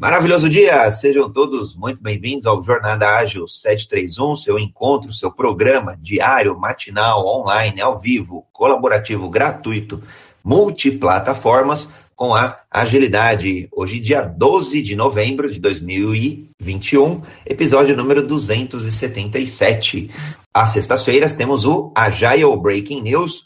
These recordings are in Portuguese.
Maravilhoso dia! Sejam todos muito bem-vindos ao Jornada Ágil 731, seu encontro, seu programa diário, matinal, online, ao vivo, colaborativo, gratuito, multiplataformas com a agilidade. Hoje, dia 12 de novembro de 2021, episódio número 277. Às sextas-feiras temos o Agile Breaking News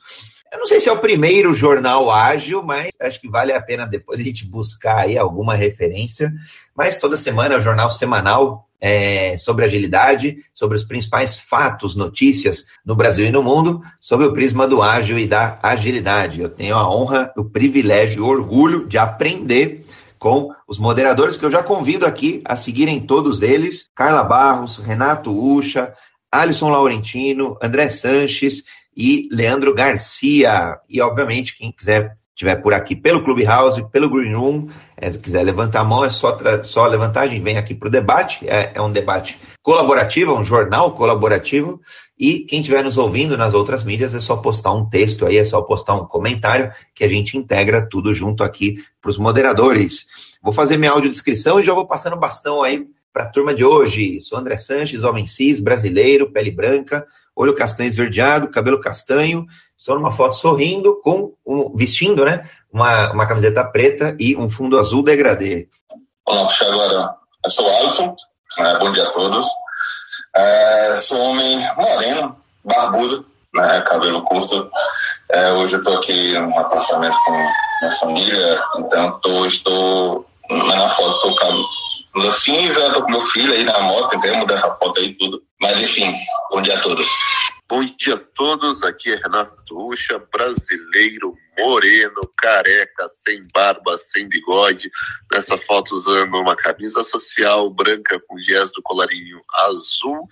eu não sei se é o primeiro jornal ágil, mas acho que vale a pena depois a gente buscar aí alguma referência. Mas toda semana é o jornal semanal é, sobre agilidade, sobre os principais fatos, notícias no Brasil e no mundo, sobre o prisma do ágil e da agilidade. Eu tenho a honra, o privilégio e o orgulho de aprender com os moderadores que eu já convido aqui a seguirem todos eles: Carla Barros, Renato Ucha, Alisson Laurentino, André Sanches e Leandro Garcia. E, obviamente, quem quiser estiver por aqui pelo Clubhouse, pelo Green Room, é, se quiser levantar a mão, é só, só levantar, a gente vem aqui para o debate, é, é, um debate colaborativo, é um jornal colaborativo, e quem estiver nos ouvindo nas outras mídias é só postar um texto aí, é só postar um comentário, que a gente integra tudo junto aqui para os moderadores. Vou fazer minha audiodescrição e já vou passando bastão aí para a turma de hoje. Sou André Sanches, homem cis, brasileiro, pele branca, olho castanho esverdeado, cabelo castanho. Estou numa foto sorrindo, com um, vestindo né, uma, uma camiseta preta e um fundo azul degradê. Olá, agora. Eu sou o Alisson, né, bom dia a todos. É, sou homem moreno, barbudo, né, cabelo curto. É, hoje eu estou aqui num apartamento com minha família, então tô, estou na foto, estou no cinza, tô com meu filho aí na moto, tentei mudar essa foto aí tudo. Mas enfim, bom dia a todos. Bom dia a todos, aqui é Renato Ucha, brasileiro, moreno, careca, sem barba, sem bigode, nessa foto usando uma camisa social branca com viés do colarinho azul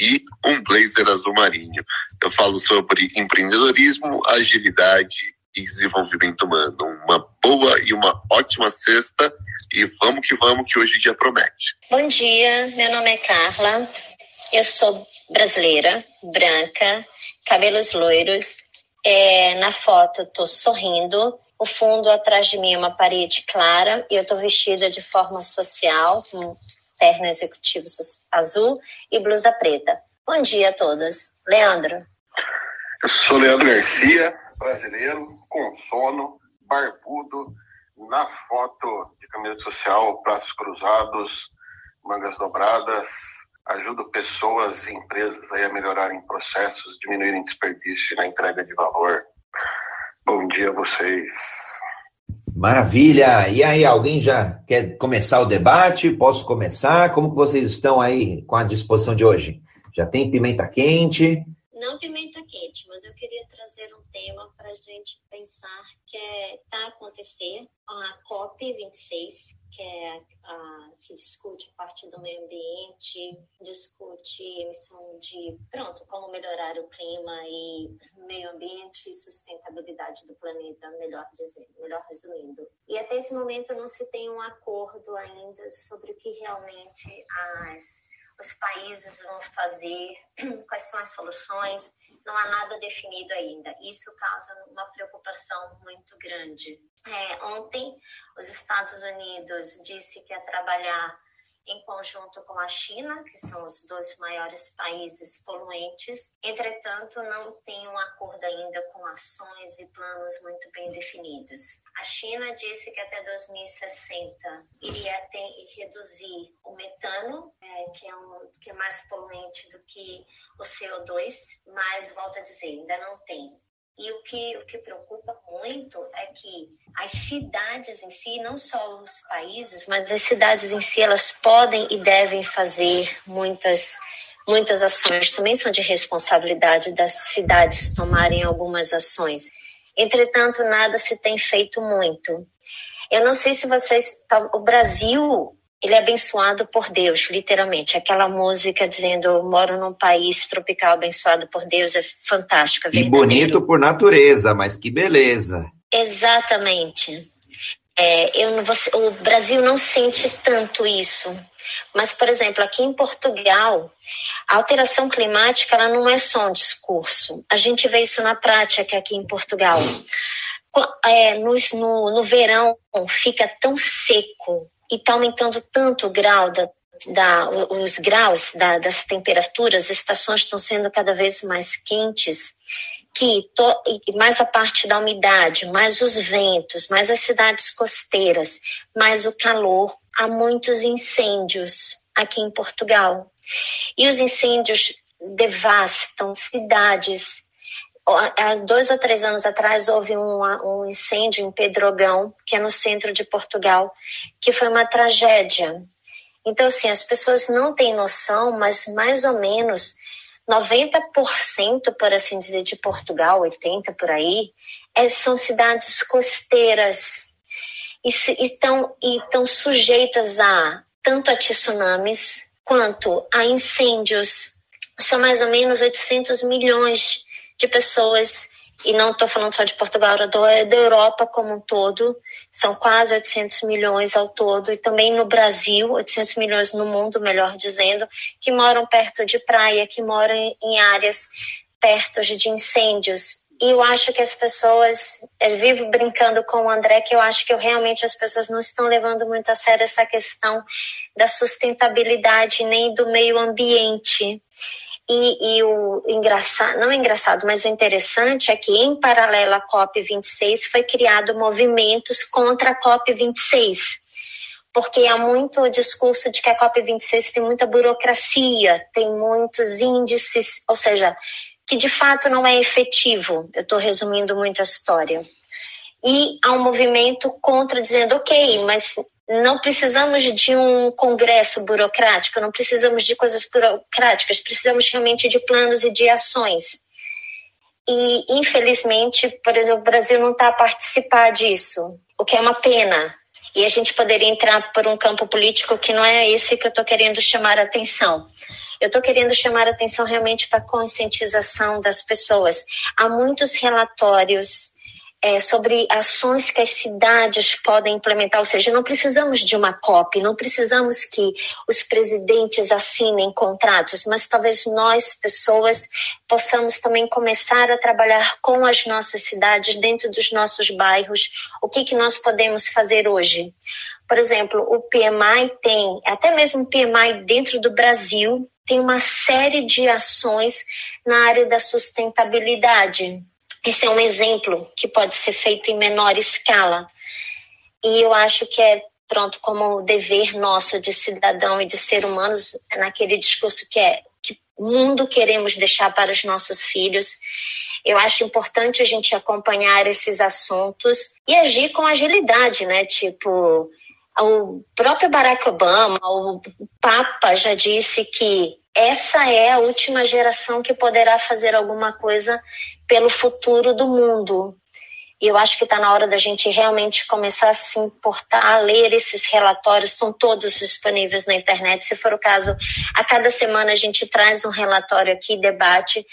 e um blazer azul marinho. Eu falo sobre empreendedorismo, agilidade e desenvolvimento humano. Uma boa e uma ótima sexta e vamos que vamos, que hoje o dia promete. Bom dia, meu nome é Carla, eu sou brasileira, branca, cabelos loiros. É, na foto estou sorrindo, o fundo atrás de mim é uma parede clara e eu estou vestida de forma social, com terno executivo azul e blusa preta. Bom dia a todos. Leandro. Eu sou Leandro Garcia, brasileiro, com sono, barbudo, na foto de camisa social, braços cruzados, mangas dobradas, ajudo pessoas e empresas a melhorarem processos, diminuírem desperdício na entrega de valor. Bom dia a vocês. Maravilha! E aí, alguém já quer começar o debate? Posso começar? Como que vocês estão aí com a disposição de hoje? Já tem pimenta quente? Não pimenta quente, mas eu queria trazer um tema para a gente pensar que está é, tá a acontecer a COP26, que é a que discute a parte do meio ambiente, discute emissão de, pronto, como melhorar o clima e meio ambiente e sustentabilidade do planeta, melhor dizendo, melhor resumindo. E até esse momento não se tem um acordo ainda sobre o que realmente as os países vão fazer, quais são as soluções, não há nada definido ainda. Isso causa uma preocupação muito grande. É, ontem, os Estados Unidos disse que ia trabalhar em conjunto com a China, que são os dois maiores países poluentes. Entretanto, não tem um acordo ainda com ações e planos muito bem definidos. A China disse que até 2060 iria ter, reduzir o metano, é, que, é um, que é mais poluente do que o CO2, mas, volto a dizer, ainda não tem. E o que, o que preocupa muito é que as cidades em si, não só os países, mas as cidades em si, elas podem e devem fazer muitas, muitas ações. Também são de responsabilidade das cidades tomarem algumas ações. Entretanto, nada se tem feito muito. Eu não sei se vocês. O Brasil ele é abençoado por Deus, literalmente. Aquela música dizendo eu moro num país tropical abençoado por Deus é fantástica. E bonito por natureza, mas que beleza. Exatamente. É, eu, o Brasil não sente tanto isso. Mas, por exemplo, aqui em Portugal, a alteração climática ela não é só um discurso. A gente vê isso na prática aqui em Portugal. É, no, no, no verão fica tão seco, e está aumentando tanto o grau da, da, os graus da, das temperaturas, as estações estão sendo cada vez mais quentes, que to, mais a parte da umidade, mais os ventos, mais as cidades costeiras, mais o calor, há muitos incêndios aqui em Portugal. E os incêndios devastam cidades. Há dois ou três anos atrás houve um, um incêndio em Pedrogão, que é no centro de Portugal, que foi uma tragédia. Então, assim, as pessoas não têm noção, mas mais ou menos 90%, por assim dizer, de Portugal, 80% por aí, é, são cidades costeiras e estão sujeitas a tanto a tsunamis quanto a incêndios. São mais ou menos 800 milhões de pessoas, e não estou falando só de Portugal, é da Europa como um todo, são quase 800 milhões ao todo, e também no Brasil, 800 milhões no mundo, melhor dizendo, que moram perto de praia, que moram em áreas perto de incêndios. E eu acho que as pessoas, eu vivo brincando com o André, que eu acho que eu, realmente as pessoas não estão levando muito a sério essa questão da sustentabilidade nem do meio ambiente. E, e, o engraçado, não engraçado, mas o interessante é que, em paralelo à COP26, foi criado movimentos contra a COP26. Porque há muito discurso de que a COP26 tem muita burocracia, tem muitos índices, ou seja, que de fato não é efetivo. Eu estou resumindo muito a história. E há um movimento contra, dizendo, ok, mas não precisamos de um congresso burocrático, não precisamos de coisas burocráticas, precisamos realmente de planos e de ações. E, infelizmente, por exemplo, o Brasil não está a participar disso, o que é uma pena. E a gente poderia entrar por um campo político que não é esse que eu estou querendo chamar a atenção. Eu estou querendo chamar a atenção realmente para a conscientização das pessoas. Há muitos relatórios é, sobre ações que as cidades podem implementar, ou seja, não precisamos de uma COP, não precisamos que os presidentes assinem contratos, mas talvez nós, pessoas, possamos também começar a trabalhar com as nossas cidades, dentro dos nossos bairros, o que, que nós podemos fazer hoje. Por exemplo, o PMI tem, até mesmo o PMI dentro do Brasil, tem uma série de ações na área da sustentabilidade esse é um exemplo que pode ser feito em menor escala. E eu acho que é, pronto, como dever nosso de cidadão e de ser humanos, é naquele discurso que é que mundo queremos deixar para os nossos filhos. Eu acho importante a gente acompanhar esses assuntos e agir com agilidade, né? Tipo, o próprio Barack Obama, o Papa já disse que essa é a última geração que poderá fazer alguma coisa pelo futuro do mundo. E eu acho que está na hora da gente realmente começar a se importar, a ler esses relatórios, estão todos disponíveis na internet. Se for o caso, a cada semana a gente traz um relatório aqui, debate.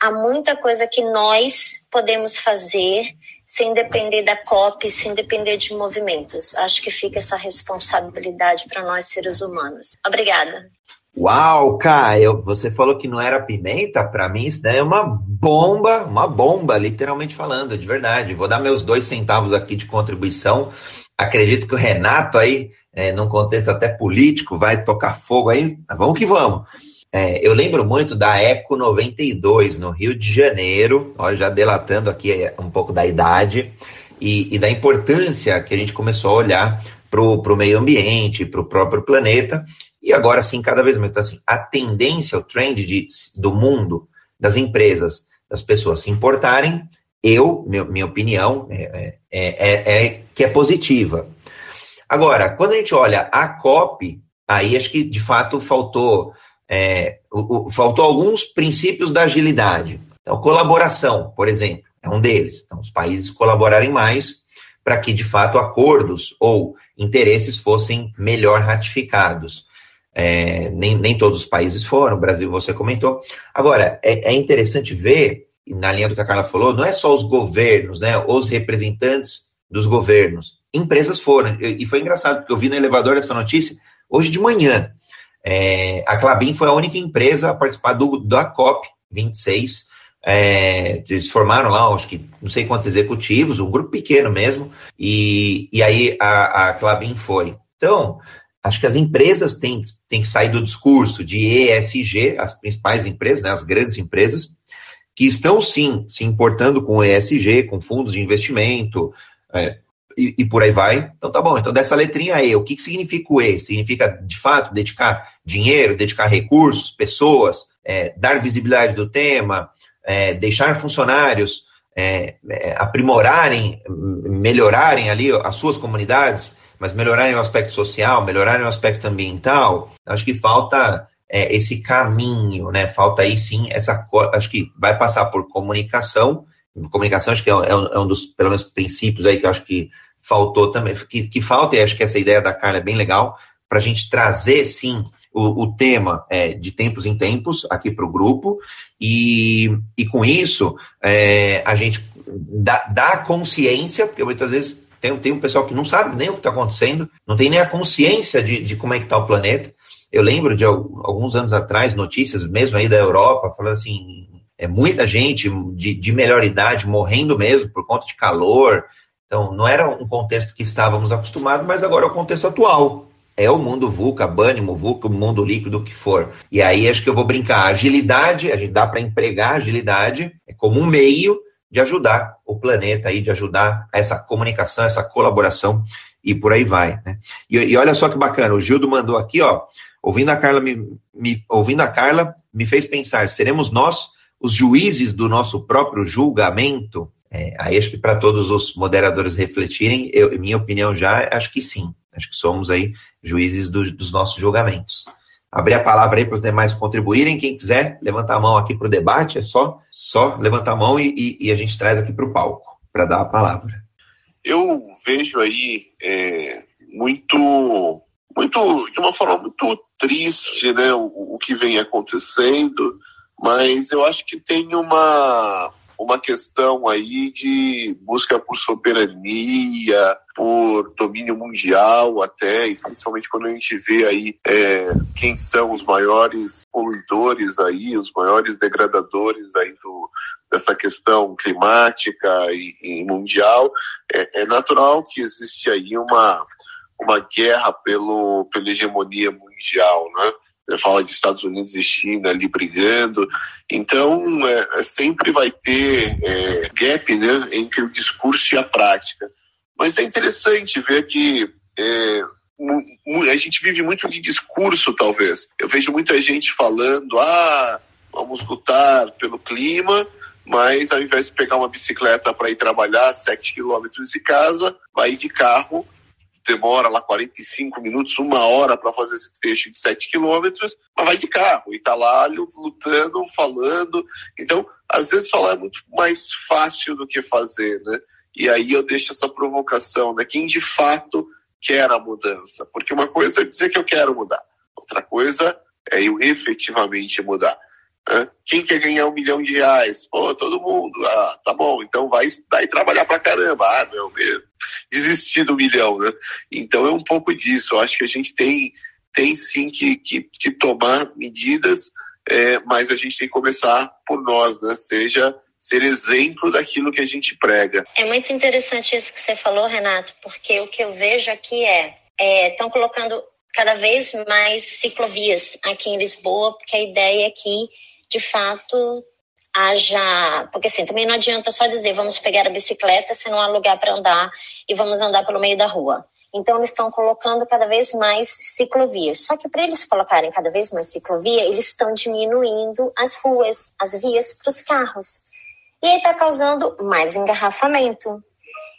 Há muita coisa que nós podemos fazer sem depender da COP, sem depender de movimentos. Acho que fica essa responsabilidade para nós seres humanos. Obrigada. Uau, Caio, você falou que não era pimenta? Para mim isso daí é uma bomba, uma bomba, literalmente falando, de verdade. Vou dar meus dois centavos aqui de contribuição. Acredito que o Renato aí, é, num contexto até político, vai tocar fogo aí. Vamos que vamos. É, eu lembro muito da Eco 92, no Rio de Janeiro, olha, já delatando aqui é, um pouco da idade e, e da importância que a gente começou a olhar para o meio ambiente, para o próprio planeta, e agora sim, cada vez mais. Então, assim, a tendência, o trend de, do mundo, das empresas, das pessoas se importarem, eu, meu, minha opinião, é, é, é, é, que é positiva. Agora, quando a gente olha a COP, aí acho que de fato faltou, é, o, o, faltou alguns princípios da agilidade. Então, colaboração, por exemplo, é um deles. Então, os países colaborarem mais para que, de fato, acordos ou interesses fossem melhor ratificados. É, nem, nem todos os países foram, o Brasil você comentou. Agora, é, é, interessante ver, na linha do que a Carla falou, não é só os governos, né, os representantes dos governos. Empresas foram, e foi engraçado, porque eu vi no elevador essa notícia hoje de manhã. É, a Clabin foi a única empresa a participar do, da COP 26. É, eles formaram lá, acho que não sei quantos executivos, um grupo pequeno mesmo, e, e aí a, a Clabin foi Então, acho que as empresas têm, têm que sair do discurso de ESG, as principais empresas, né, as grandes empresas, que estão sim se importando com ESG, com fundos de investimento, é, e, e, por aí vai. Então tá bom, então dessa letrinha E, o que, que significa o E? Significa, de fato, dedicar dinheiro, dedicar recursos, pessoas, é, dar visibilidade do tema, é, deixar funcionários é, é aprimorarem, melhorarem ali as suas comunidades, mas melhorarem o aspecto social, melhorarem o aspecto ambiental. Acho que falta é, esse caminho, né? Falta aí sim essa. Acho que vai passar por comunicação. Comunicação, acho que é, é, um, é um dos, pelo menos, princípios aí que eu acho que faltou também, que, que falta, e acho que essa ideia da Carla é bem legal, para a gente trazer, sim, o, o tema é, de tempos em tempos aqui para o grupo, e, e com isso é, a gente dá, dá consciência, porque muitas vezes tem, tem um pessoal que não sabe nem o que está acontecendo, não tem nem a consciência de, de como é que está o planeta. Eu lembro de alguns anos atrás, notícias mesmo aí da Europa, falando assim, é muita gente de, de melhor idade morrendo mesmo por conta de calor, então, não era um contexto que estávamos acostumados, mas agora é o contexto atual. É o mundo VUCA, Bânimo, VUCA, o mundo líquido, o que for. E aí acho que eu vou brincar. Agilidade, a gente dá para empregar agilidade é como um meio de ajudar o planeta aí, de ajudar essa comunicação, essa colaboração e por aí vai. Né? E, e, olha só que bacana, o Gildo mandou aqui, ó, ouvindo a Carla me, me, ouvindo a Carla me fez pensar, seremos nós os juízes do nosso próprio julgamento? É, aí acho que para todos os moderadores refletirem, eu, minha opinião já, acho que sim. Acho que somos aí juízes do, dos nossos julgamentos. Abrir a palavra aí para os demais contribuírem. Quem quiser levantar a mão aqui para o debate, é só, só levantar a mão e, e, e a gente traz aqui para o palco para dar a palavra. Eu vejo aí é, muito, muito, de uma forma muito triste, né, o, o que vem acontecendo, mas eu acho que tem uma, uma questão aí de busca por soberania, por domínio mundial até, e principalmente quando a gente vê aí é, quem são os maiores poluidores aí, os maiores degradadores aí do, dessa questão climática e, e mundial, é, é, natural que existe aí uma, uma guerra pelo, pela hegemonia mundial, né? Fala de Estados Unidos e China ali brigando. Então, é, é, sempre vai ter é, gap né, entre o discurso e a prática. Mas é interessante ver que é, a gente vive muito de discurso, talvez. Eu vejo muita gente falando, ah, vamos lutar pelo clima, mas ao invés de pegar uma bicicleta para ir trabalhar 7 quilômetros de casa, vai de carro demora lá 45 minutos, uma hora para fazer esse trecho de 7 quilômetros, mas vai de carro e está lá lutando, falando. Então, às vezes falar é muito mais fácil do que fazer, né? E aí eu deixo essa provocação, né? Quem de fato quer a mudança? Porque uma coisa é dizer que eu quero mudar, outra coisa é eu efetivamente mudar. Quem quer ganhar um milhão de reais? Pô, todo mundo. Ah, tá bom, então vai estudar trabalhar pra caramba. Ah, não, mesmo. Desistir do milhão, né? Então é um pouco disso. Eu acho que a gente tem, tem sim que, que, que tomar medidas, é, mas a gente tem que começar por nós, né? Seja ser exemplo daquilo que a gente prega. É muito interessante isso que você falou, Renato, porque o que eu vejo aqui é estão é, colocando cada vez mais ciclovias aqui em Lisboa, porque a ideia é que de fato haja. Porque assim, também não adianta só dizer vamos pegar a bicicleta se não há lugar para andar e vamos andar pelo meio da rua. Então, eles estão colocando cada vez mais ciclovias. Só que para eles colocarem cada vez mais ciclovia, eles estão diminuindo as ruas, as vias para os carros. E aí está causando mais engarrafamento.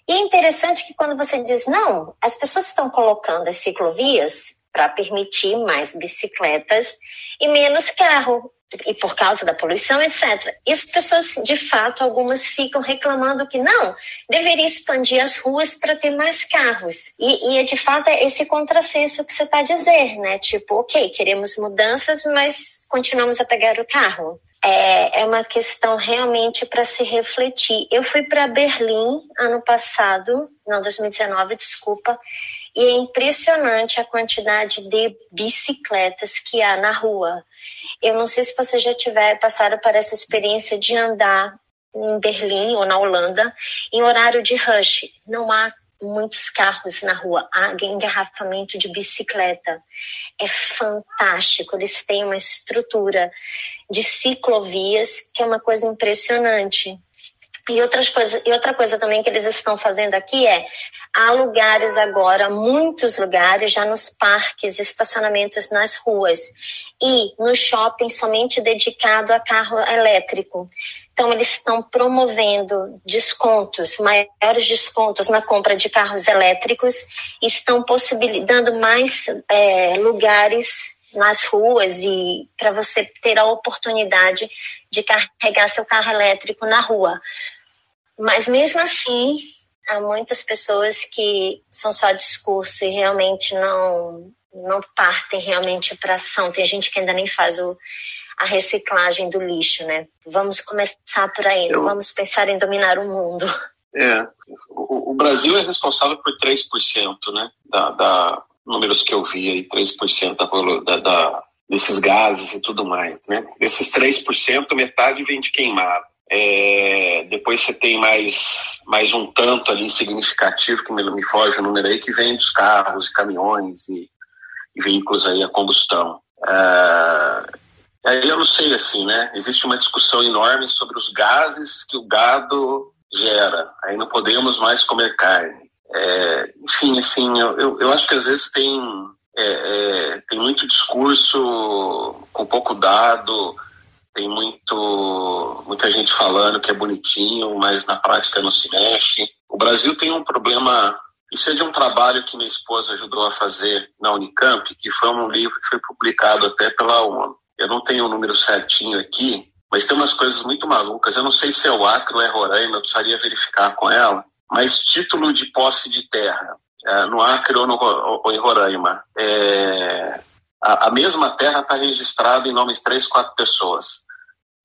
E é interessante que quando você diz, não, as pessoas estão colocando as ciclovias para permitir mais bicicletas e menos carro e por causa da poluição, etc. E as pessoas, de fato, algumas ficam reclamando que não, deveria expandir as ruas para ter mais carros. E, e é de fato é esse contrassenso que você está a dizer, né? Tipo, ok, queremos mudanças, mas continuamos a pegar o carro. É, é uma questão realmente para se refletir. Eu fui para Berlim ano passado, não, 2019, desculpa, e é impressionante a quantidade de bicicletas que há na rua. Eu não sei se você já tiver passado por essa experiência de andar em Berlim ou na Holanda em horário de rush. Não há muitos carros na rua, há engarrafamento de bicicleta. É fantástico. Eles têm uma estrutura de ciclovias que é uma coisa impressionante. E, outras coisa, e outra coisa também que eles estão fazendo aqui é há lugares agora, muitos lugares, já nos parques, estacionamentos nas ruas e no shopping somente dedicado a carro elétrico. Então, eles estão promovendo descontos, maiores descontos na compra de carros elétricos, estão possibilitando mais é, lugares nas ruas e para você ter a oportunidade de carregar seu carro elétrico na rua. Mas mesmo assim, há muitas pessoas que são só discurso e realmente não não partem realmente para ação. Tem gente que ainda nem faz o, a reciclagem do lixo, né? Vamos começar por aí, Eu... vamos pensar em dominar o mundo. É, o, o Brasil é responsável por 3%, né, da, da números que eu vi aí, 3% da, da, da, desses gases e tudo mais, né? Desses 3%, metade vem de queimado. É, depois você tem mais, mais um tanto ali significativo, que me, me foge o número aí, que vem dos carros e caminhões e, e veículos aí a combustão. É, aí eu não sei assim, né? Existe uma discussão enorme sobre os gases que o gado gera. Aí não podemos mais comer carne. É, enfim, assim, eu, eu, eu, acho que às vezes tem, é, é tem muito discurso com pouco dado tem muito, muita gente falando que é bonitinho, mas na prática não se mexe. O Brasil tem um problema. Isso é de um trabalho que minha esposa ajudou a fazer na Unicamp, que foi um livro que foi publicado até pela ONU. Eu não tenho o número certinho aqui, mas tem umas coisas muito malucas. Eu não sei se é o Acre ou é Roraima, eu precisaria verificar com ela. Mas título de posse de terra, é, no Acre ou, no, ou em Roraima, é, a, a mesma terra está registrada em nome de três, quatro pessoas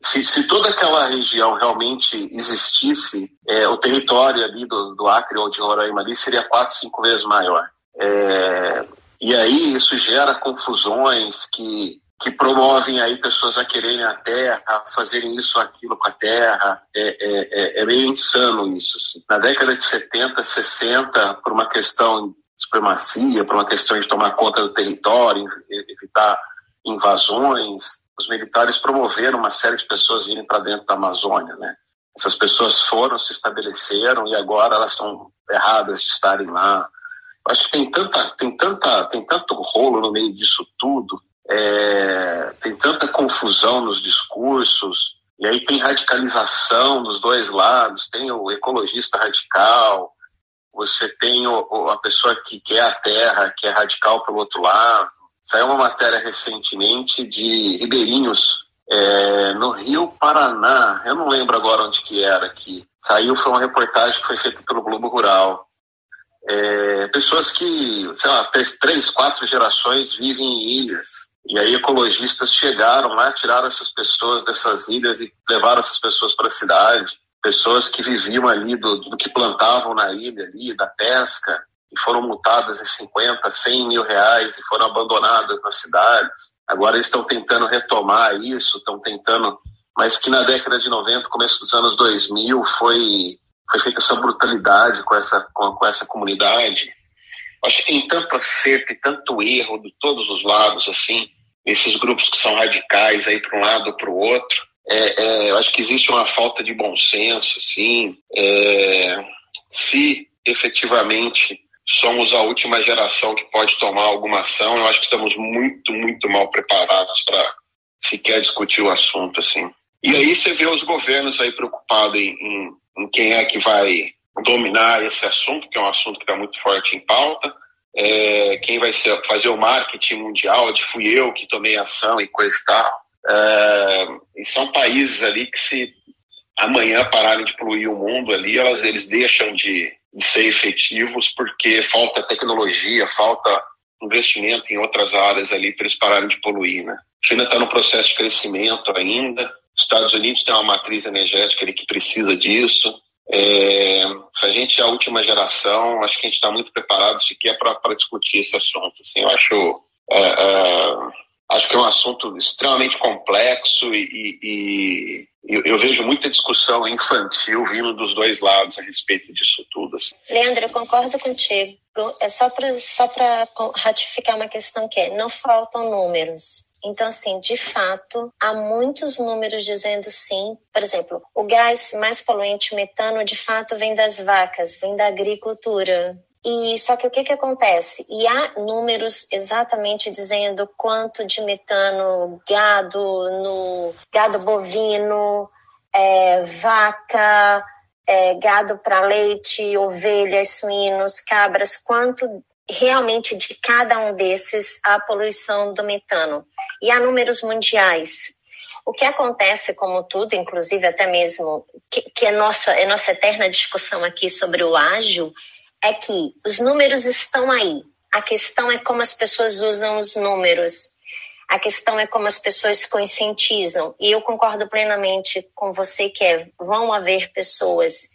se, se, toda aquela região realmente existisse, é, o território ali do, do, Acre ou de Roraima ali seria quatro, cinco vezes maior. É, e aí isso gera confusões que, que promovem aí pessoas a quererem a terra, a fazerem isso aquilo com a terra. É, é, é, é meio insano isso. Assim. Na década de 70, 60, por uma questão de supremacia, por uma questão de tomar conta do território, evitar invasões, os militares promoveram uma série de pessoas irem para dentro da Amazônia, né? Essas pessoas foram, se estabeleceram e agora elas são erradas de estarem lá. Eu acho que tem tanta, tem tanta, tem tanto rolo no meio disso tudo, é, tem tanta confusão nos discursos, e aí tem radicalização dos dois lados, tem o ecologista radical, você tem o, a pessoa que quer a terra, que é radical pelo outro lado. Saiu uma matéria recentemente de ribeirinhos é, no Rio Paraná. Eu não lembro agora onde que era aqui. Saiu, foi uma reportagem que foi feita pelo Globo Rural. É, pessoas que, sei lá, três, quatro gerações vivem em ilhas. E aí ecologistas chegaram lá, tiraram essas pessoas dessas ilhas e levaram essas pessoas para a cidade. Pessoas que viviam ali do, do que plantavam na ilha ali, da pesca e foram multadas em 50, 100 mil reais e foram abandonadas nas cidades. Agora eles estão tentando retomar isso, estão tentando, mas que na década de 90, começo dos anos 2000, foi, foi feita essa brutalidade com essa, com, com essa comunidade. Acho que tem tanto acerto e tanto erro de todos os lados, assim, esses grupos que são radicais aí para um lado ou para o outro. É, é, eu acho que existe uma falta de bom senso, assim. É, se efetivamente somos a última geração que pode tomar alguma ação. Eu acho que estamos muito, muito mal preparados para sequer discutir o assunto assim. E aí você vê os governos aí preocupados em, em, em quem é que vai dominar esse assunto, que é um assunto que está muito forte em pauta. É, quem vai ser, fazer o marketing mundial, de fui eu que tomei ação e coisa e tal. É, e são países ali que se amanhã pararem de poluir o mundo ali, elas, eles deixam de, de ser efetivos porque falta tecnologia, falta investimento em outras áreas ali para eles pararem de poluir, né? A China está no processo de crescimento ainda. Os Estados Unidos tem uma matriz energética ali que precisa disso. É, se a gente é a última geração, acho que a gente está muito preparado sequer para discutir esse assunto. Assim, eu acho, é, é, acho que é um assunto extremamente complexo e, e, eu, eu, vejo muita discussão infantil vindo dos dois lados a respeito disso tudo. Assim. Leandro, eu concordo contigo. É só para só ratificar uma questão que é, não faltam números. Então, assim, de fato, há muitos números dizendo sim. Por exemplo, o gás mais poluente, o metano, de fato, vem das vacas, vem da agricultura. E só que o que, que acontece? E há números exatamente dizendo quanto de metano gado no gado bovino, é, vaca, é, gado para leite, ovelhas, suínos, cabras, quanto realmente de cada um desses a poluição do metano. E há números mundiais. O que acontece, como tudo, inclusive até mesmo, que, que é, nossa, é nossa eterna discussão aqui sobre o ágil, é que os números estão aí. A questão é como as pessoas usam os números. A questão é como as pessoas conscientizam. E eu concordo plenamente com você que é, vão haver pessoas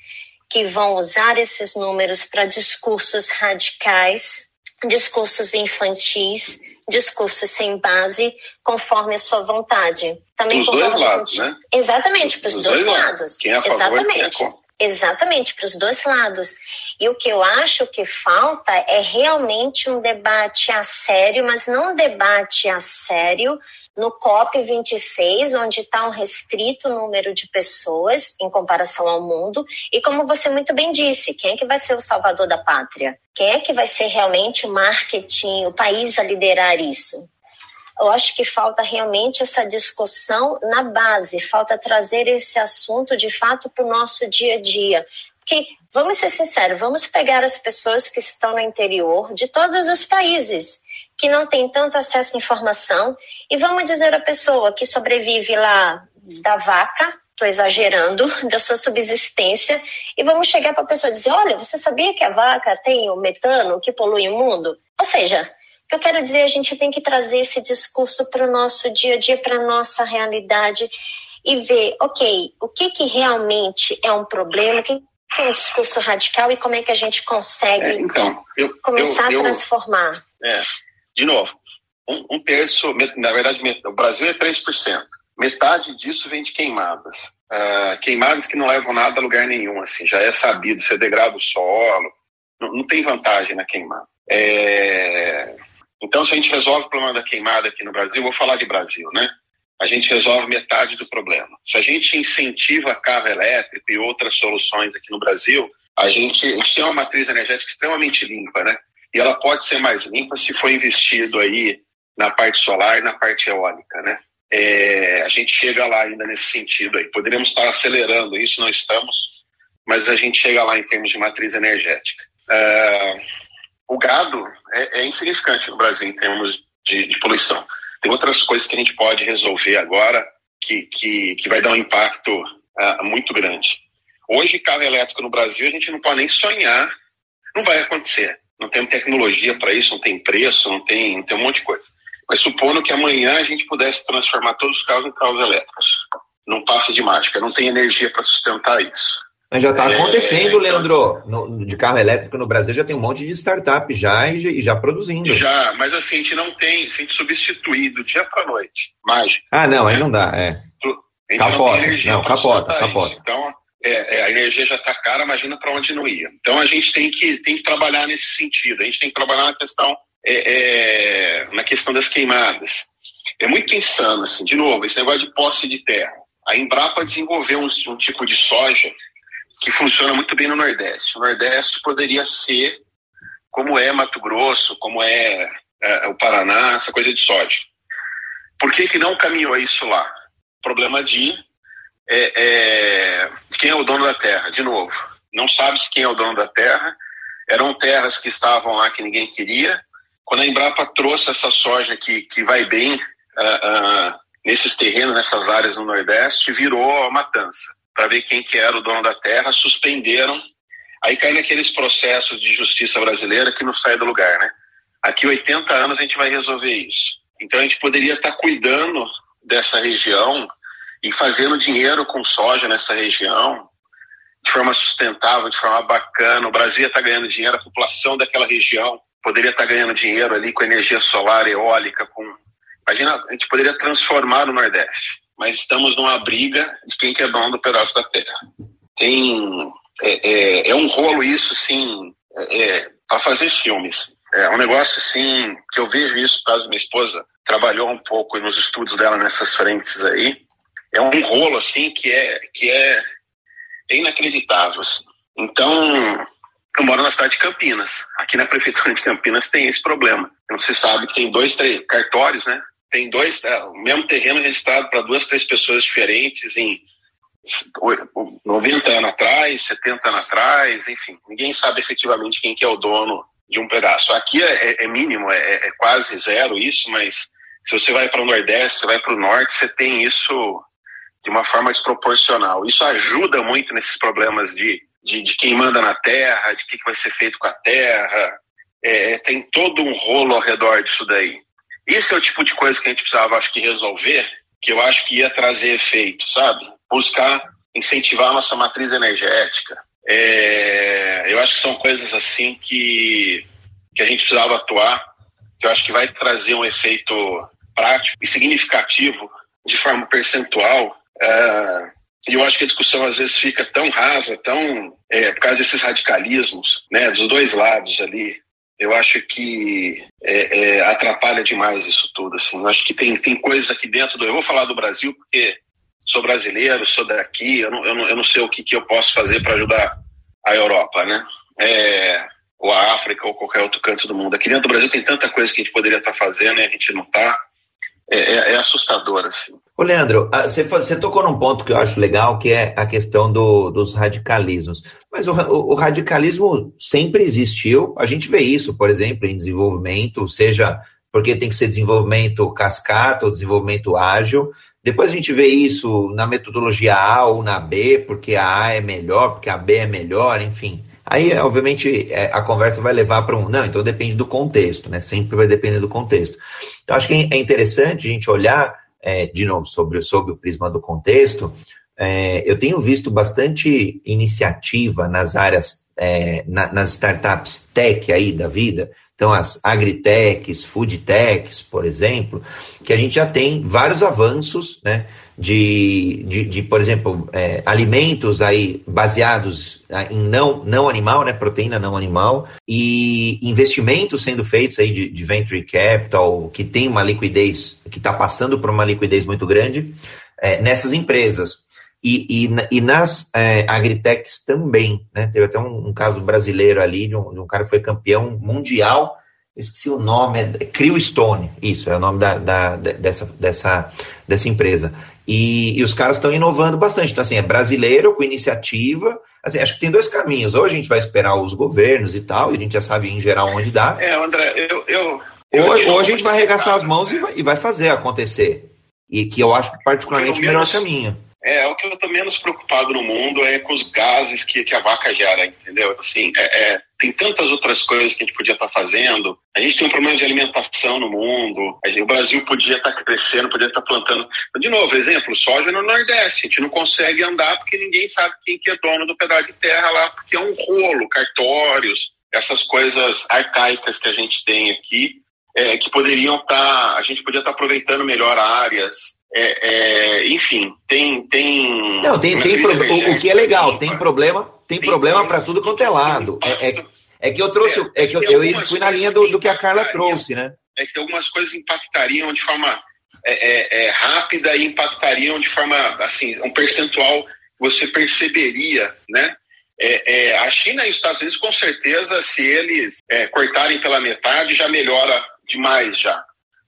que vão usar esses números para discursos radicais, discursos infantis, discursos sem base, conforme a sua vontade. Também para os dois lados, né? Exatamente, para os dois, dois, lados. lados. Quem é a favor, Exatamente. Quem é contra. Exatamente, para os dois lados. E o que eu acho que falta é realmente um debate a sério, mas não um debate a sério no COP26, onde está um restrito número de pessoas em comparação ao mundo. E como você muito bem disse, quem é que vai ser o salvador da pátria? Quem é que vai ser realmente o marketing, o país a liderar isso? eu acho que falta realmente essa discussão na base, falta trazer esse assunto de fato para o nosso dia a dia. Porque, vamos ser sinceros, vamos pegar as pessoas que estão no interior de todos os países, que não têm tanto acesso à informação, e vamos dizer a pessoa que sobrevive lá da vaca, estou exagerando, da sua subsistência, e vamos chegar para a pessoa e dizer: olha, você sabia que a vaca tem o metano que polui o mundo? Ou seja, que eu quero dizer, a gente tem que trazer esse discurso para o nosso dia a dia, para a nossa realidade e ver, ok, o que, que realmente é um problema, o que é um discurso radical e como é que a gente consegue é, então, eu, começar eu, a transformar. É, de novo, um, um, terço, na verdade, o Brasil é 3%. Metade disso vem de queimadas. Uh, queimadas que não levam nada a lugar nenhum, assim, já é sabido, você degrada o solo, não, não tem vantagem na queimada. É, então, se a gente resolve o problema da queimada aqui no Brasil, vou falar de Brasil, né? A gente resolve metade do problema. Se a gente incentiva carro elétrico e outras soluções aqui no Brasil, a gente, a gente tem uma matriz energética extremamente limpa, né? E ela pode ser mais limpa se for investido aí na parte solar e na parte eólica, né? É, a gente chega lá ainda nesse sentido aí. Poderíamos estar acelerando isso, não estamos, mas a gente chega lá em termos de matriz energética. Uh, o gado é, é, insignificante no Brasil em termos de, de, poluição. Tem outras coisas que a gente pode resolver agora que, que, que vai dar um impacto uh, muito grande. Hoje, carro elétrico no Brasil, a gente não pode nem sonhar, não vai acontecer. Não tem tecnologia para isso, não tem preço, não tem, não tem um monte de coisa. Mas supondo que amanhã a gente pudesse transformar todos os carros em carros elétricos. Não passa de mágica, não tem energia para sustentar isso. Mas já está é, acontecendo, é, Leandro. No, de carro elétrico no Brasil já tem um monte de startup já e, já produzindo. Já, mas assim, a gente não tem, se a gente substituir do dia para noite, mágica. Ah, não, né? aí não dá, é. capota, não, não capota, capota. Isso. Então, é, é, a energia já está cara, imagina para onde não ia. Então a gente tem que, tem que trabalhar nesse sentido. A gente tem que trabalhar na questão, é, é, na questão das queimadas. É muito insano, assim, de novo, esse negócio de posse de terra. A Embrapa desenvolveu um, um tipo de soja que funciona muito bem no Nordeste. O Nordeste poderia ser como é Mato Grosso, como é, é o Paraná, essa coisa de soja. Por que, que não caminhou isso lá? Problema de é, é, quem é o dono da terra, de novo. Não sabe-se quem é o dono da terra. Eram terras que estavam lá que ninguém queria. Quando a Embrapa trouxe essa soja que, que vai bem uh, uh, nesses terrenos, nessas áreas no Nordeste, virou matança para ver quem que era o dono da terra, suspenderam. Aí cai naqueles processos de justiça brasileira que não sai do lugar, né? Aqui 80 anos a gente vai resolver isso. Então a gente poderia estar tá cuidando dessa região e fazendo dinheiro com soja nessa região de forma sustentável, de forma bacana. O Brasil está ganhando dinheiro, a população daquela região poderia estar tá ganhando dinheiro ali com energia solar, eólica, com imagina, a gente poderia transformar o Nordeste mas estamos numa briga de quem que é dono do pedaço da terra. Tem é, é, é um rolo isso, sim, é, é para fazer filmes. É um negócio assim que eu vejo isso por causa da minha esposa trabalhou um pouco nos estudos dela nessas frentes aí. É um rolo assim que é que é, inacreditável. Assim. Então eu moro na cidade de Campinas. Aqui na prefeitura de Campinas tem esse problema. Não se sabe que tem dois, três cartórios, né? Tem dois, é, o mesmo terreno registrado para duas, três pessoas diferentes em 90 anos atrás, 70 anos atrás, enfim. Ninguém sabe efetivamente quem que é o dono de um pedaço. Aqui é, é, é mínimo, é, é, quase zero isso, mas se você vai para o Nordeste, você vai para o Norte, você tem isso de uma forma desproporcional. Isso ajuda muito nesses problemas de, de, de quem manda na terra, de o que, que vai ser feito com a terra. É, tem todo um rolo ao redor disso daí. Esse é o tipo de coisa que a gente precisava, acho que, resolver, que eu acho que ia trazer efeito, sabe? Buscar incentivar a nossa matriz energética, é, eu acho que são coisas assim que, que a gente precisava atuar, que eu acho que vai trazer um efeito prático e significativo de forma percentual. É, e eu acho que a discussão às vezes fica tão rasa, tão é, por causa desses radicalismos, né, dos dois lados ali. Eu acho que é, é, atrapalha demais isso tudo. Assim. Eu acho que tem, tem coisas aqui dentro do. Eu vou falar do Brasil porque sou brasileiro, sou daqui, eu não, eu não, eu não sei o que, que eu posso fazer para ajudar a Europa, né? É, ou a África, ou qualquer outro canto do mundo. Aqui dentro do Brasil tem tanta coisa que a gente poderia estar tá fazendo e a gente não está. É, é, é, assustador, assim. Ô, Leandro, você, você tocou num ponto que eu acho legal, que é a questão do, dos radicalismos. Mas o, o, radicalismo sempre existiu. A gente vê isso, por exemplo, em desenvolvimento, seja porque tem que ser desenvolvimento cascata ou desenvolvimento ágil. Depois a gente vê isso na metodologia A ou na B, porque a A é melhor, porque a B é melhor, enfim. Aí, obviamente, é, a conversa vai levar para um. Não, então depende do contexto, né? Sempre vai depender do contexto. Então, acho que é interessante a gente olhar, é, de novo, sobre, sobre o prisma do contexto. É, eu tenho visto bastante iniciativa nas áreas, é, na, nas startups tech aí da vida, então, as agritechs, foodtechs, por exemplo, que a gente já tem vários avanços, né? De, de, de por exemplo, é, alimentos aí baseados ah, em não, não animal, né? Proteína não animal, e investimentos sendo feitos aí de, de venture capital, que tem uma liquidez, que está passando por uma liquidez muito grande, é, nessas empresas. E, e, e nas é, agritechs também, né? Teve até um, um caso brasileiro ali, de um, de um, cara que foi campeão mundial, esqueci o nome, é Crew Stone, isso, é o nome da, da, dessa, dessa, dessa empresa. E, e os caras estão inovando bastante. Então, assim, é brasileiro com iniciativa. Assim, acho que tem dois caminhos. Ou a gente vai esperar os governos e tal, e a gente já sabe em geral onde dá. É, André, eu. eu, eu ou, ou a gente vai arregaçar as mãos e vai, e vai fazer acontecer. E que eu acho particularmente o melhor caminho. É, o que eu estou menos preocupado no mundo é com os gases que, que a vaca gera, entendeu? Assim, é, é, tem tantas outras coisas que a gente podia estar tá fazendo. A gente tem um problema de alimentação no mundo. Gente, o Brasil podia estar tá crescendo, podia estar tá plantando. De novo, exemplo, soja no Nordeste. A gente não consegue andar porque ninguém sabe quem que é dono do pedaço de terra lá, porque é um rolo, cartórios, essas coisas arcaicas que a gente tem aqui, é, que poderiam estar. a gente podia estar aproveitando melhor áreas é, é, enfim, tem. tem Não, tem, tem pro, o, o, que é legal, tem, problema, tem, tem problema para tudo quanto é lado. É, é, é, que eu trouxe, é, que eu, eu fui na linha do, do que a Carla trouxe, né? É que algumas coisas impactariam de forma é, rápida e impactariam de forma, assim, um percentual você perceberia, né? É, é, a China e os Estados Unidos, com certeza, se eles é, cortarem pela metade, já melhora demais já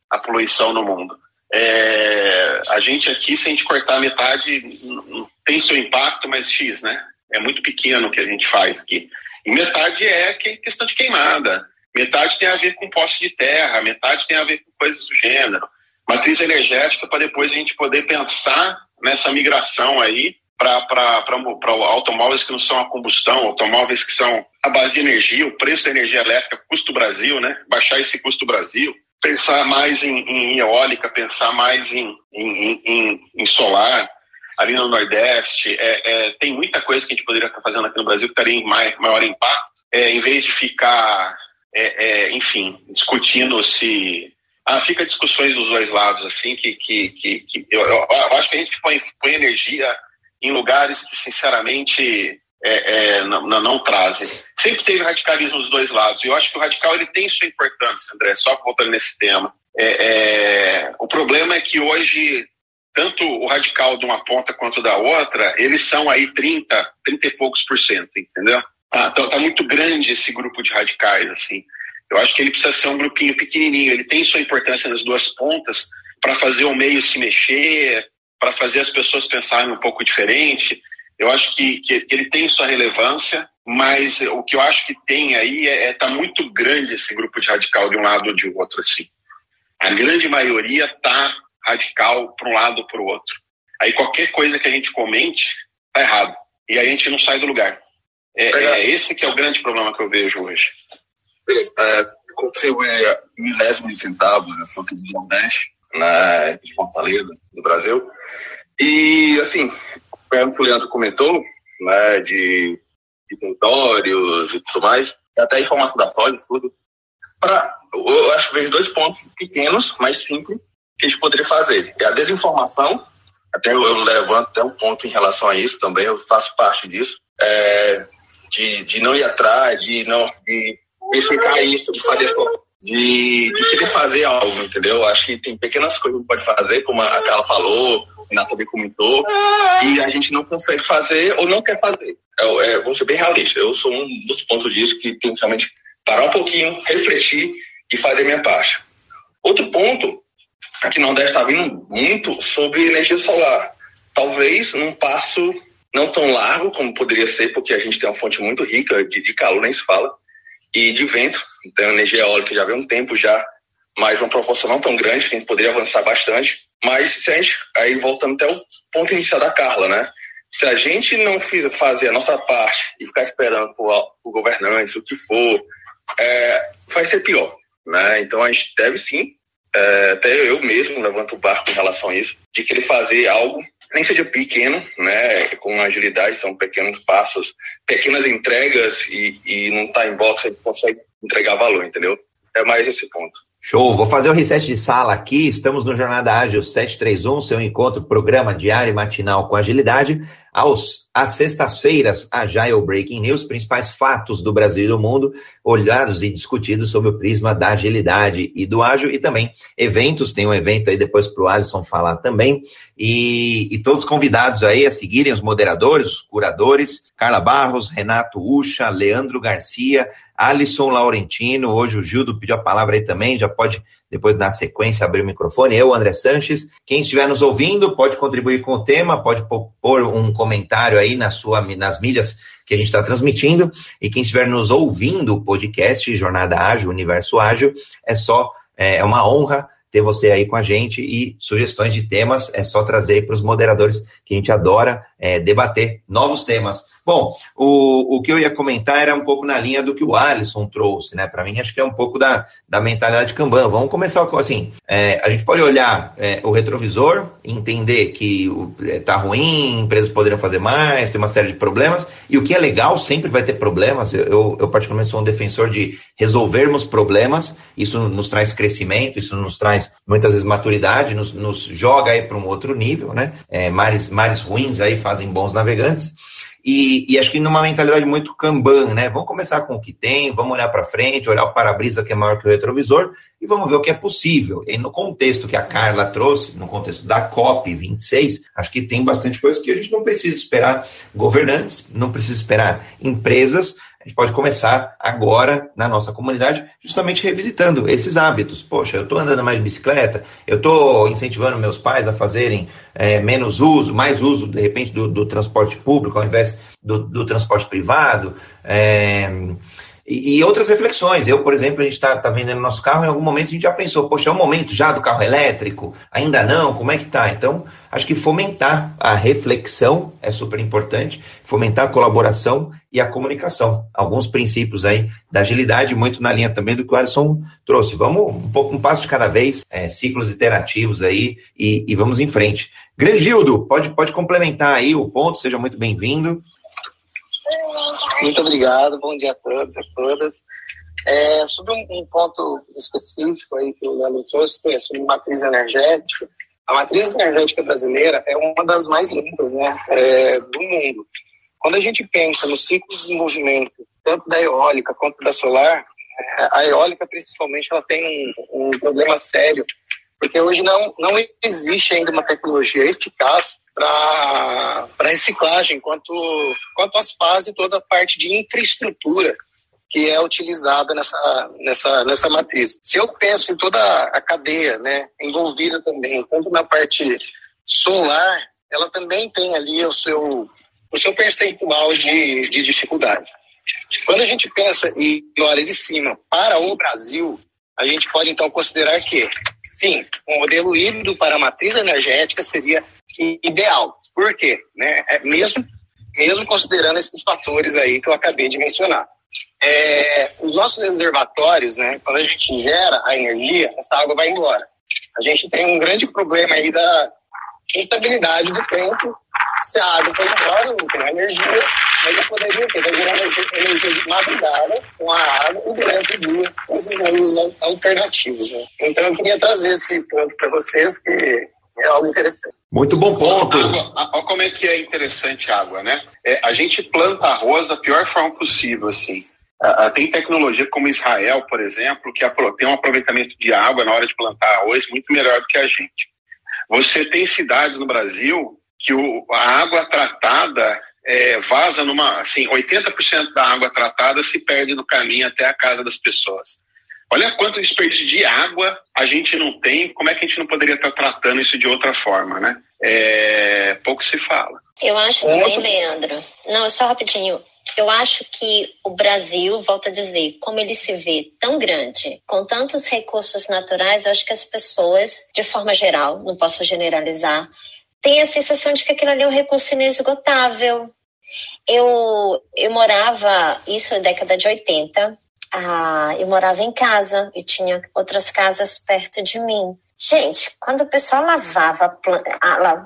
a poluição no mundo. É, a gente aqui, se a gente cortar metade, tem seu impacto, mas X, né? É muito pequeno o que a gente faz aqui. E metade é questão de queimada. Metade tem a ver com posse de terra, metade tem a ver com coisas do gênero. Matriz energética para depois a gente poder pensar nessa migração aí para automóveis que não são a combustão, automóveis que são a base de energia, o preço da energia elétrica, custo Brasil, né? Baixar esse custo Brasil pensar mais em, em eólica, pensar mais em, em, em, solar, ali no Nordeste. É, é, tem muita coisa que a gente poderia estar fazendo aqui no Brasil que estaria em maior, maior impacto, é, em vez de ficar, é, é, enfim, discutindo se ah, fica discussões dos dois lados, assim, que, que, que, que eu, eu, eu, acho que a gente põe, põe energia em lugares que, sinceramente, é, é, não, não, trazem. Sempre teve radicalismo dos dois lados, e eu acho que o radical ele tem sua importância, André, só voltando nesse tema. É, é o problema é que hoje, tanto o radical de uma ponta quanto da outra, eles são aí 30, 30 e poucos por cento, entendeu? Ah, então tá muito grande esse grupo de radicais, assim. Eu acho que ele precisa ser um grupinho pequenininho. Ele tem sua importância nas duas pontas para fazer o meio se mexer, para fazer as pessoas pensarem um pouco diferente. Eu acho que, que ele tem sua relevância, mas o que eu acho que tem aí é, é tá muito grande esse grupo de radical de um lado ou de outro assim. A grande maioria tá radical para um lado ou para o outro. Aí qualquer coisa que a gente comente tá errado e aí a gente não sai do lugar. É, é esse que é o grande problema que eu vejo hoje. Beleza. É, contribui milésimos de centavos, eu sou aqui do Nordeste, né, de Fortaleza, do Brasil. E, assim, o Leandro comentou, né, de, territórios e tudo mais, até a informação da soja e tudo. Pra, eu acho que vejo dois pontos pequenos, mas simples, que a gente poderia fazer. É a desinformação, até eu, eu levanto até um ponto em relação a isso também, eu faço parte disso, é, de, de não ir atrás, de não de verificar isso, de fazer de, de querer fazer algo, entendeu? Acho que tem pequenas coisas que pode fazer, como a Carla falou, Renata também comentou, e a gente não consegue fazer ou não quer fazer. É, é, vou ser bem realista, eu sou um dos pontos disso que tenho que realmente parar um pouquinho, refletir e fazer minha parte. Outro ponto, aqui no Nordeste está vindo muito sobre energia solar. Talvez num passo não tão largo como poderia ser, porque a gente tem uma fonte muito rica de, de calor, nem se fala, e de vento. Então, energia eólica já vem um tempo já, mas uma proporção não tão grande, que a gente poderia avançar bastante. Mas se a gente, aí voltando até o ponto inicial da Carla, né? Se a gente não fizer, fazer a nossa parte e ficar esperando por governantes, o que for, é, vai ser pior, né? Então a gente deve sim, é, até eu mesmo levanto o barco em relação a isso, de querer fazer algo nem seja pequeno, né, com agilidade, são pequenos passos, pequenas entregas e, e num time box a gente consegue entregar valor, entendeu? É mais esse ponto. Show, vou fazer o reset de sala aqui. Estamos no Jornada Ágil 731, seu encontro, programa diário e matinal com agilidade. Aos, às sextas-feiras, Agile Breaking News, principais fatos do Brasil e do mundo, olhados e discutidos sob o prisma da agilidade e do ágil, e também eventos, tem um evento aí depois para o Alisson falar também, e, e todos convidados aí a seguirem os moderadores, os curadores, Carla Barros, Renato Ucha, Leandro Garcia, Alisson Laurentino, hoje o Gildo pediu a palavra aí também, já pode depois dar sequência, abrir o microfone. Eu, André Sanches. Quem estiver nos ouvindo pode contribuir com o tema, pode pôr um comentário aí na sua, nas mídias que a gente está transmitindo. E quem estiver nos ouvindo, o podcast Jornada Ágil, Universo Ágil, é só, é, é uma honra ter você aí com a gente e sugestões de temas é só trazer para os moderadores que a gente adora é, debater novos temas. Bom, o, o que eu ia comentar era um pouco na linha do que o Alisson trouxe, né? Para mim, acho que é um pouco da, da mentalidade Kanban. Vamos começar com assim: é, a gente pode olhar é, o retrovisor, entender que está é, ruim, empresas poderiam fazer mais, tem uma série de problemas, e o que é legal sempre vai ter problemas. Eu, eu, eu particularmente, sou um defensor de resolvermos problemas, isso nos traz crescimento, isso nos traz muitas vezes maturidade, nos, nos joga aí para um outro nível, né? É, mares, mares ruins aí fazem bons navegantes. E, e, acho que numa mentalidade muito Kanban, né? Vamos começar com o que tem, vamos olhar para frente, olhar o para-brisa que é maior que o retrovisor e vamos ver o que é possível. E no contexto que a Carla trouxe, no contexto da COP 26, acho que tem bastante coisa que a gente não precisa esperar governantes, não precisa esperar empresas, a gente pode começar agora na nossa comunidade, justamente revisitando esses hábitos. Poxa, eu estou andando mais de bicicleta, eu estou incentivando meus pais a fazerem é, menos uso, mais uso, de repente, do, do transporte público ao invés do, do transporte privado. É, e, outras reflexões. Eu, por exemplo, a gente está tá vendendo nosso carro, em algum momento a gente já pensou, poxa, é o momento já do carro elétrico? Ainda não? Como é que tá? Então, acho que fomentar a reflexão é super importante, fomentar a colaboração e a comunicação. Alguns princípios aí da agilidade, muito na linha também do que o Alisson trouxe. Vamos um pouco um passo de cada vez, é, ciclos iterativos aí e, e vamos em frente. Grande Gildo, pode, pode complementar aí o ponto, seja muito bem-vindo. Muito obrigado, bom dia a todos e a todas. É, sobre um, um, ponto específico aí que o Leandro trouxe, que é sobre matriz energética, a matriz energética brasileira é uma das mais limpas né, é, do mundo. Quando a gente pensa no ciclo de desenvolvimento, tanto da eólica quanto da solar, é, a eólica, principalmente, ela tem um, um problema sério, porque hoje não, não existe ainda uma tecnologia eficaz para reciclagem, quanto, quanto as fazem toda a parte de infraestrutura que é utilizada nessa, nessa, nessa matriz. Se eu penso em toda a cadeia né, envolvida também, tanto na parte solar, ela também tem ali o seu, o seu percentual de, de dificuldade. Quando a gente pensa e olha de cima para o Brasil, a gente pode então considerar que, sim, um modelo híbrido para a matriz energética seria ideal. Por quê? Né? É mesmo, mesmo considerando esses fatores aí que eu acabei de mencionar. É, os nossos reservatórios, né, quando a gente gera a energia, essa água vai embora. A gente tem um grande problema aí da instabilidade do tempo. Se a água foi embora, não tem energia, mas eu poderia ter, vai gerar energia, energia de madrugada com a água e durante o dia esses meios alternativos. Né? Então eu queria trazer esse ponto para vocês que é algo interessante. Muito bom ponto. Olha como é que é interessante a água, né? É, a gente planta arroz da pior forma possível, assim. tem tecnologia como Israel, por exemplo, que tem um aproveitamento de água na hora de plantar arroz muito melhor do que a gente. Você tem cidades no Brasil que o, a água tratada é, vaza numa. Assim, 80% da água tratada se perde no caminho até a casa das pessoas. Olha quanto desperdício de água a gente não tem, como é que a gente não poderia estar tratando isso de outra forma, né? É, pouco se fala. Eu acho também, Leandro. Não, só rapidinho. Eu acho que o Brasil, volta a dizer, como ele se vê tão grande, com tantos recursos naturais, eu acho que as pessoas, de forma geral, não posso generalizar, têm a sensação de que aquilo ali é um recurso inesgotável. Eu, eu morava, isso na década de 80, ah, eu morava em casa e tinha outras casas perto de mim. Gente, quando o pessoal lavava,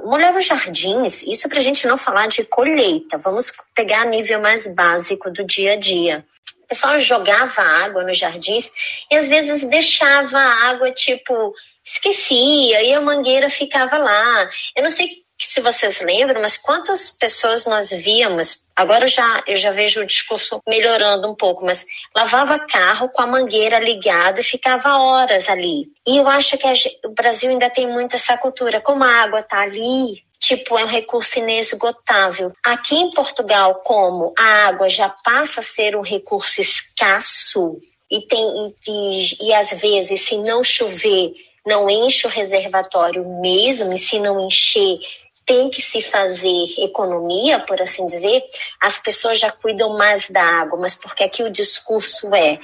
molhava os jardins, isso para a gente não falar de colheita, vamos pegar a nível mais básico do dia a dia. O pessoal jogava água nos jardins e às vezes deixava a água, tipo, esquecia e a mangueira ficava lá. Eu não sei se vocês lembram, mas quantas pessoas nós víamos Agora eu já, eu já vejo o discurso melhorando um pouco, mas lavava carro com a mangueira ligada e ficava horas ali. E eu acho que a, o Brasil ainda tem muito essa cultura. Como a água está ali, tipo, é um recurso inesgotável. Aqui em Portugal, como a água já passa a ser um recurso escasso e tem e, e, e às vezes, se não chover, não enche o reservatório mesmo, e se não encher, tem que se fazer economia, por assim dizer, as pessoas já cuidam mais da água, mas porque aqui o discurso é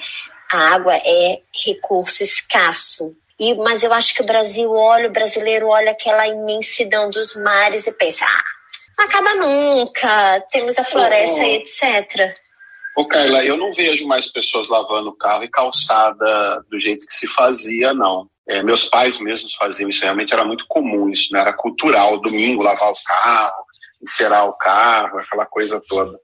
a água é recurso escasso. E, mas eu acho que o Brasil olha, o brasileiro olha aquela imensidão dos mares e pensa, ah, não acaba nunca, temos a floresta e etc. Ô, Carla, eu não vejo mais pessoas lavando carro e calçada do jeito que se fazia, não. É, meus pais mesmos faziam isso, realmente era muito comum isso, né? era cultural, domingo lavar o carro, encerar o carro, aquela coisa toda.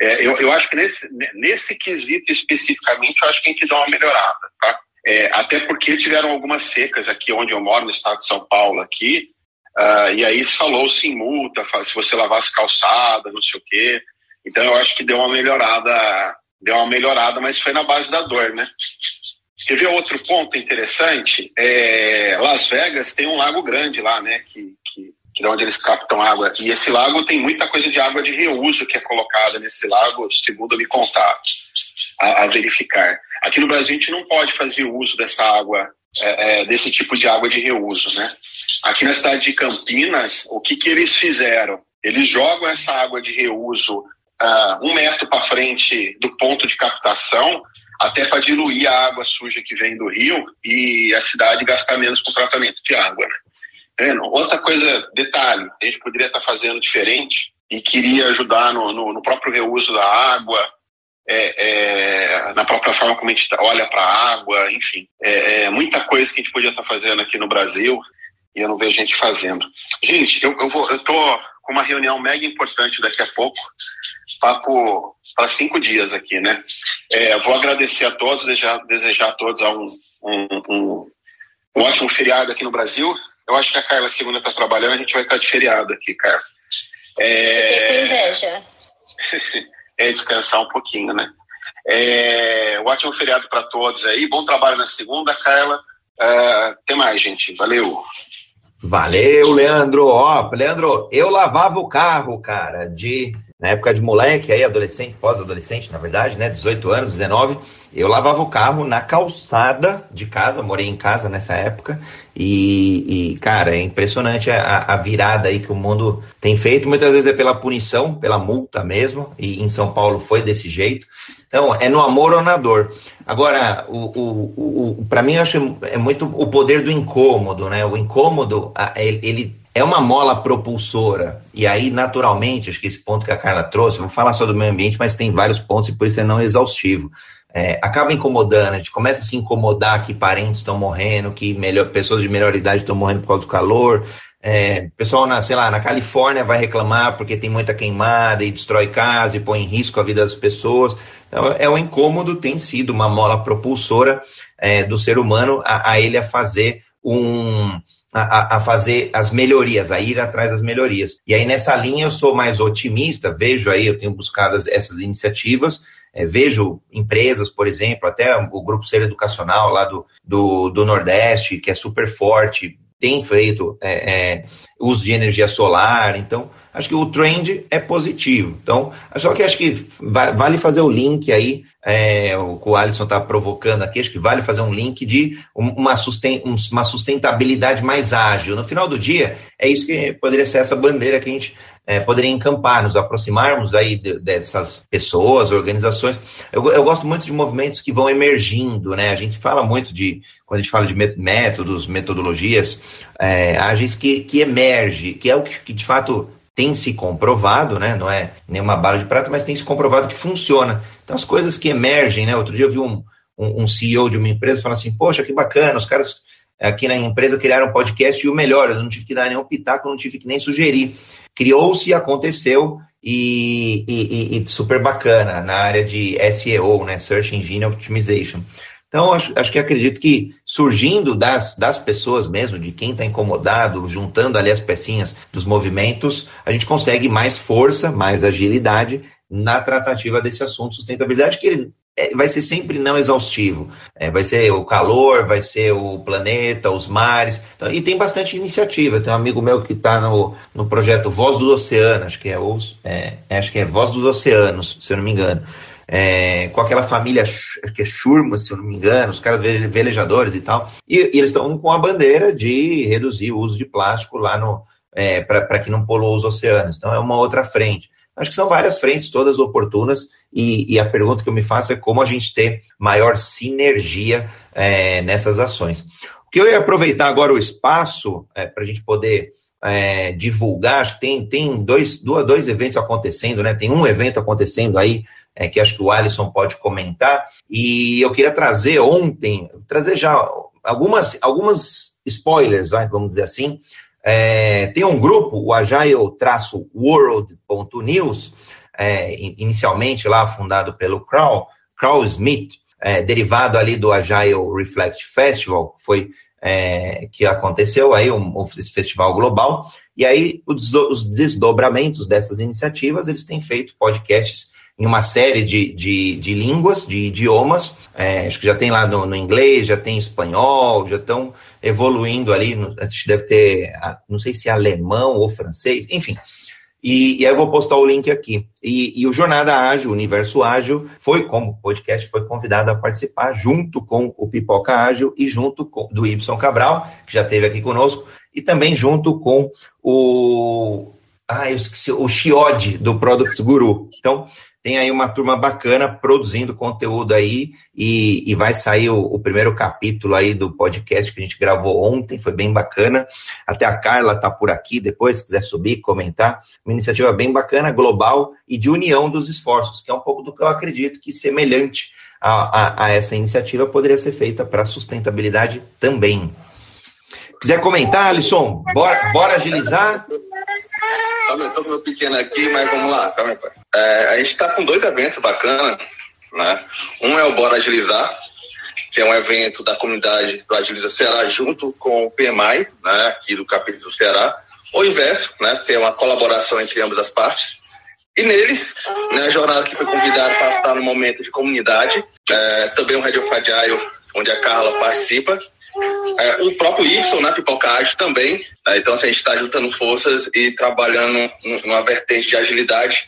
É, eu, eu acho que nesse, nesse quesito especificamente, eu acho que a gente dá uma melhorada, tá? É, até porque tiveram algumas secas aqui onde eu moro, no estado de São Paulo, aqui, uh, e aí falou-se em multa, se você lavasse calçada, não sei o quê. Então eu acho que deu uma melhorada, deu uma melhorada, mas foi na base da dor, né? Quer ver outro ponto interessante? É, Las Vegas tem um lago grande lá, né? Que, que, que é onde eles captam água. E esse lago tem muita coisa de água de reuso que é colocada nesse lago, segundo me contar, a, a verificar. Aqui no Brasil a gente não pode fazer uso dessa água, é, é, desse tipo de água de reuso, né? Aqui na cidade de Campinas, o que, que eles fizeram? Eles jogam essa água de reuso uh, um metro para frente do ponto de captação até para diluir a água suja que vem do rio e a cidade gastar menos com tratamento de água. Né? Outra coisa, detalhe, a gente poderia estar tá fazendo diferente e queria ajudar no, no, no próprio reuso da água, é, é, na própria forma como a gente olha para a água, enfim. É, é, muita coisa que a gente podia estar tá fazendo aqui no Brasil e eu não vejo gente fazendo. Gente, eu, eu, vou, eu tô com uma reunião mega importante daqui a pouco, papo para cinco dias aqui, né? É, vou agradecer a todos, desejar, desejar a todos um, um, um, um, ótimo feriado aqui no Brasil. Eu acho que a Carla segunda está trabalhando, a gente vai estar de feriado aqui, Carla. É... inveja. é descansar um pouquinho, né? É, um ótimo feriado para todos aí. Bom trabalho na segunda, Carla. Uh, até mais, gente. Valeu. Valeu, Leandro. Ó, Leandro, eu lavava o carro, cara, de na época de moleque, aí adolescente, pós-adolescente, na verdade, né, 18 anos, 19, eu lavava o carro na calçada de casa, morei em casa nessa época, e, e cara, é impressionante a, a, virada aí que o mundo tem feito, muitas vezes é pela punição, pela multa mesmo, e em São Paulo foi desse jeito, então é no amor ou na dor. Agora, o, o, o, para mim, eu acho é muito o poder do incômodo, né, o incômodo, ele é uma mola propulsora. E aí, naturalmente, acho que esse ponto que a Carla trouxe, vou falar só do meio ambiente, mas tem vários pontos e por isso é não exaustivo. É, acaba incomodando, a gente começa a se incomodar que parentes estão morrendo, que melhor, pessoas de melhor idade estão morrendo por causa do calor. É, pessoal, na, sei lá, na Califórnia vai reclamar porque tem muita queimada e destrói casa e põe em risco a vida das pessoas. Então, é um incômodo, tem sido uma mola propulsora é, do ser humano a, a ele a fazer um, a, a, fazer as melhorias, a ir atrás das melhorias. E aí, nessa linha, eu sou mais otimista, vejo aí, eu tenho buscado essas iniciativas, é, vejo empresas, por exemplo, até o Grupo Ser Educacional lá do, do, do Nordeste, que é super forte, tem feito é, é, uso de energia solar, então acho que o trend é positivo. Então, só que acho que vale fazer o link aí, é, o que o Alisson está provocando aqui, acho que vale fazer um link de uma, susten uma sustentabilidade mais ágil. No final do dia, é isso que poderia ser essa bandeira que a gente é, encampar, nos aproximarmos aí de, dessas pessoas, organizações. Eu, eu, gosto muito de movimentos que vão emergindo, né? A gente fala muito de, quando a gente fala de métodos, metodologias, é, ágeis que, que emerge, que é o que, que de fato tem se comprovado, né? Não é nenhuma bala de prata, mas tem se comprovado que funciona. Então, as coisas que emergem, né? Outro dia eu vi um, um, um CEO de uma empresa falando assim: Poxa, que bacana, os caras aqui na empresa criaram um podcast e o melhor, eu não tive que dar nenhum pitaco, não tive que nem sugerir criou-se, aconteceu e, e, e, super bacana na área de SEO, né, Search Engine Optimization. Então, acho, acho que acredito que surgindo das, das pessoas mesmo, de quem está incomodado, juntando ali as pecinhas dos movimentos, a gente consegue mais força, mais agilidade na tratativa desse assunto sustentabilidade, que ele vai ser sempre não exaustivo. É, vai ser o calor, vai ser o planeta, os mares. Então, e tem bastante iniciativa. Tem um amigo meu que está no, no projeto Voz dos Oceanos, acho que é, é, é, acho que é Voz dos Oceanos, se eu não me engano. É, com aquela família que é Shurma, se eu não me engano, os caras velejadores e tal. E, e eles estão com a bandeira de reduzir o uso de plástico lá no. É, para que não polua os oceanos. Então é uma outra frente. Acho que são várias frentes, todas oportunas, e, e a pergunta que eu me faço é como a gente ter maior sinergia é, nessas ações. O que eu ia aproveitar agora o espaço é, para a gente poder é, divulgar, acho que tem, tem dois, dois eventos acontecendo, né? Tem um evento acontecendo aí, é, que acho que o Alisson pode comentar, e eu queria trazer ontem, trazer já algumas, algumas spoilers, vai, vamos dizer assim, é, tem um grupo, o agile-world.news, é, inicialmente lá fundado pelo Carl, Carl Smith, é, derivado ali do Agile Reflect Festival, foi é, que aconteceu aí, um, um, esse festival global, e aí os, os, desdobramentos dessas iniciativas, eles têm feito podcasts em uma série de, de, de línguas, de idiomas, é, acho que já tem lá no, no, inglês, já tem espanhol, já estão evoluindo ali, acho que deve ter, não sei se é alemão ou francês, enfim. E, e aí eu vou postar o link aqui. E, e, o Jornada Ágil, Universo Ágil, foi, como podcast, foi convidado a participar junto com o Pipoca Ágil e junto com do Y Cabral, que já esteve aqui conosco, e também junto com o. Ah, eu esqueci, o Chiode, do Products Guru. Então, tem aí uma turma bacana produzindo conteúdo aí e, e vai sair o, o, primeiro capítulo aí do podcast que a gente gravou ontem, foi bem bacana. Até a Carla tá por aqui, depois se quiser subir, comentar. Uma iniciativa bem bacana, global e de união dos esforços, que é um pouco do que eu acredito que semelhante a, a, a essa iniciativa poderia ser feita para sustentabilidade também. Quiser comentar, Alisson? Bora, bora agilizar? Estou com meu pequeno aqui, mas vamos lá. Calma pai. É, a gente está com dois eventos bacanas. Né? Um é o Bora Agilizar, que é um evento da comunidade do Agiliza Ceará junto com o PMI, né, aqui do capítulo do Ceará. O inverso, né, que é uma colaboração entre ambas as partes. E nele, né, a jornada que foi convidada para estar no momento de comunidade, é, também um Radio Agile, onde a Carla participa, é, o próprio Y, né, Pipoca Ágil também. Né, então, assim, a gente está juntando forças e trabalhando numa vertente de agilidade,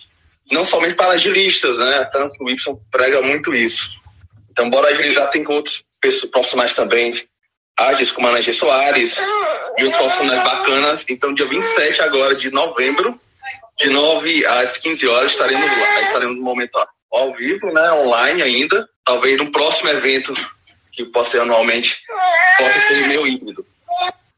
não somente para agilistas, né? Tanto o Y prega muito isso. Então, bora agilizar, tem outros profissionais também, ágeis, como a Ana G. Soares, e outros profissionais bacanas. Então, dia 27 agora de novembro, de 9 às 15 horas, estaremos lá. Estaremos no momento ao vivo, né? Online ainda. Talvez no próximo evento que possa ser anualmente, possa ser meu híbrido.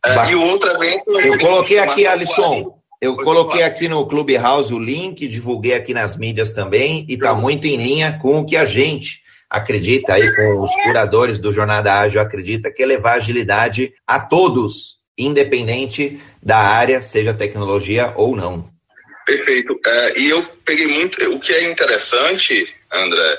É, e o outro evento. Eu coloquei aqui, Alisson. Eu coloquei aqui no Clubhouse o link, divulguei aqui nas mídias também, e está muito em linha com o que a gente acredita aí, com os curadores do Jornada Ágil, acredita que é levar agilidade a todos, independente da área, seja tecnologia ou não. Perfeito. É, e eu peguei muito. O que é interessante, André,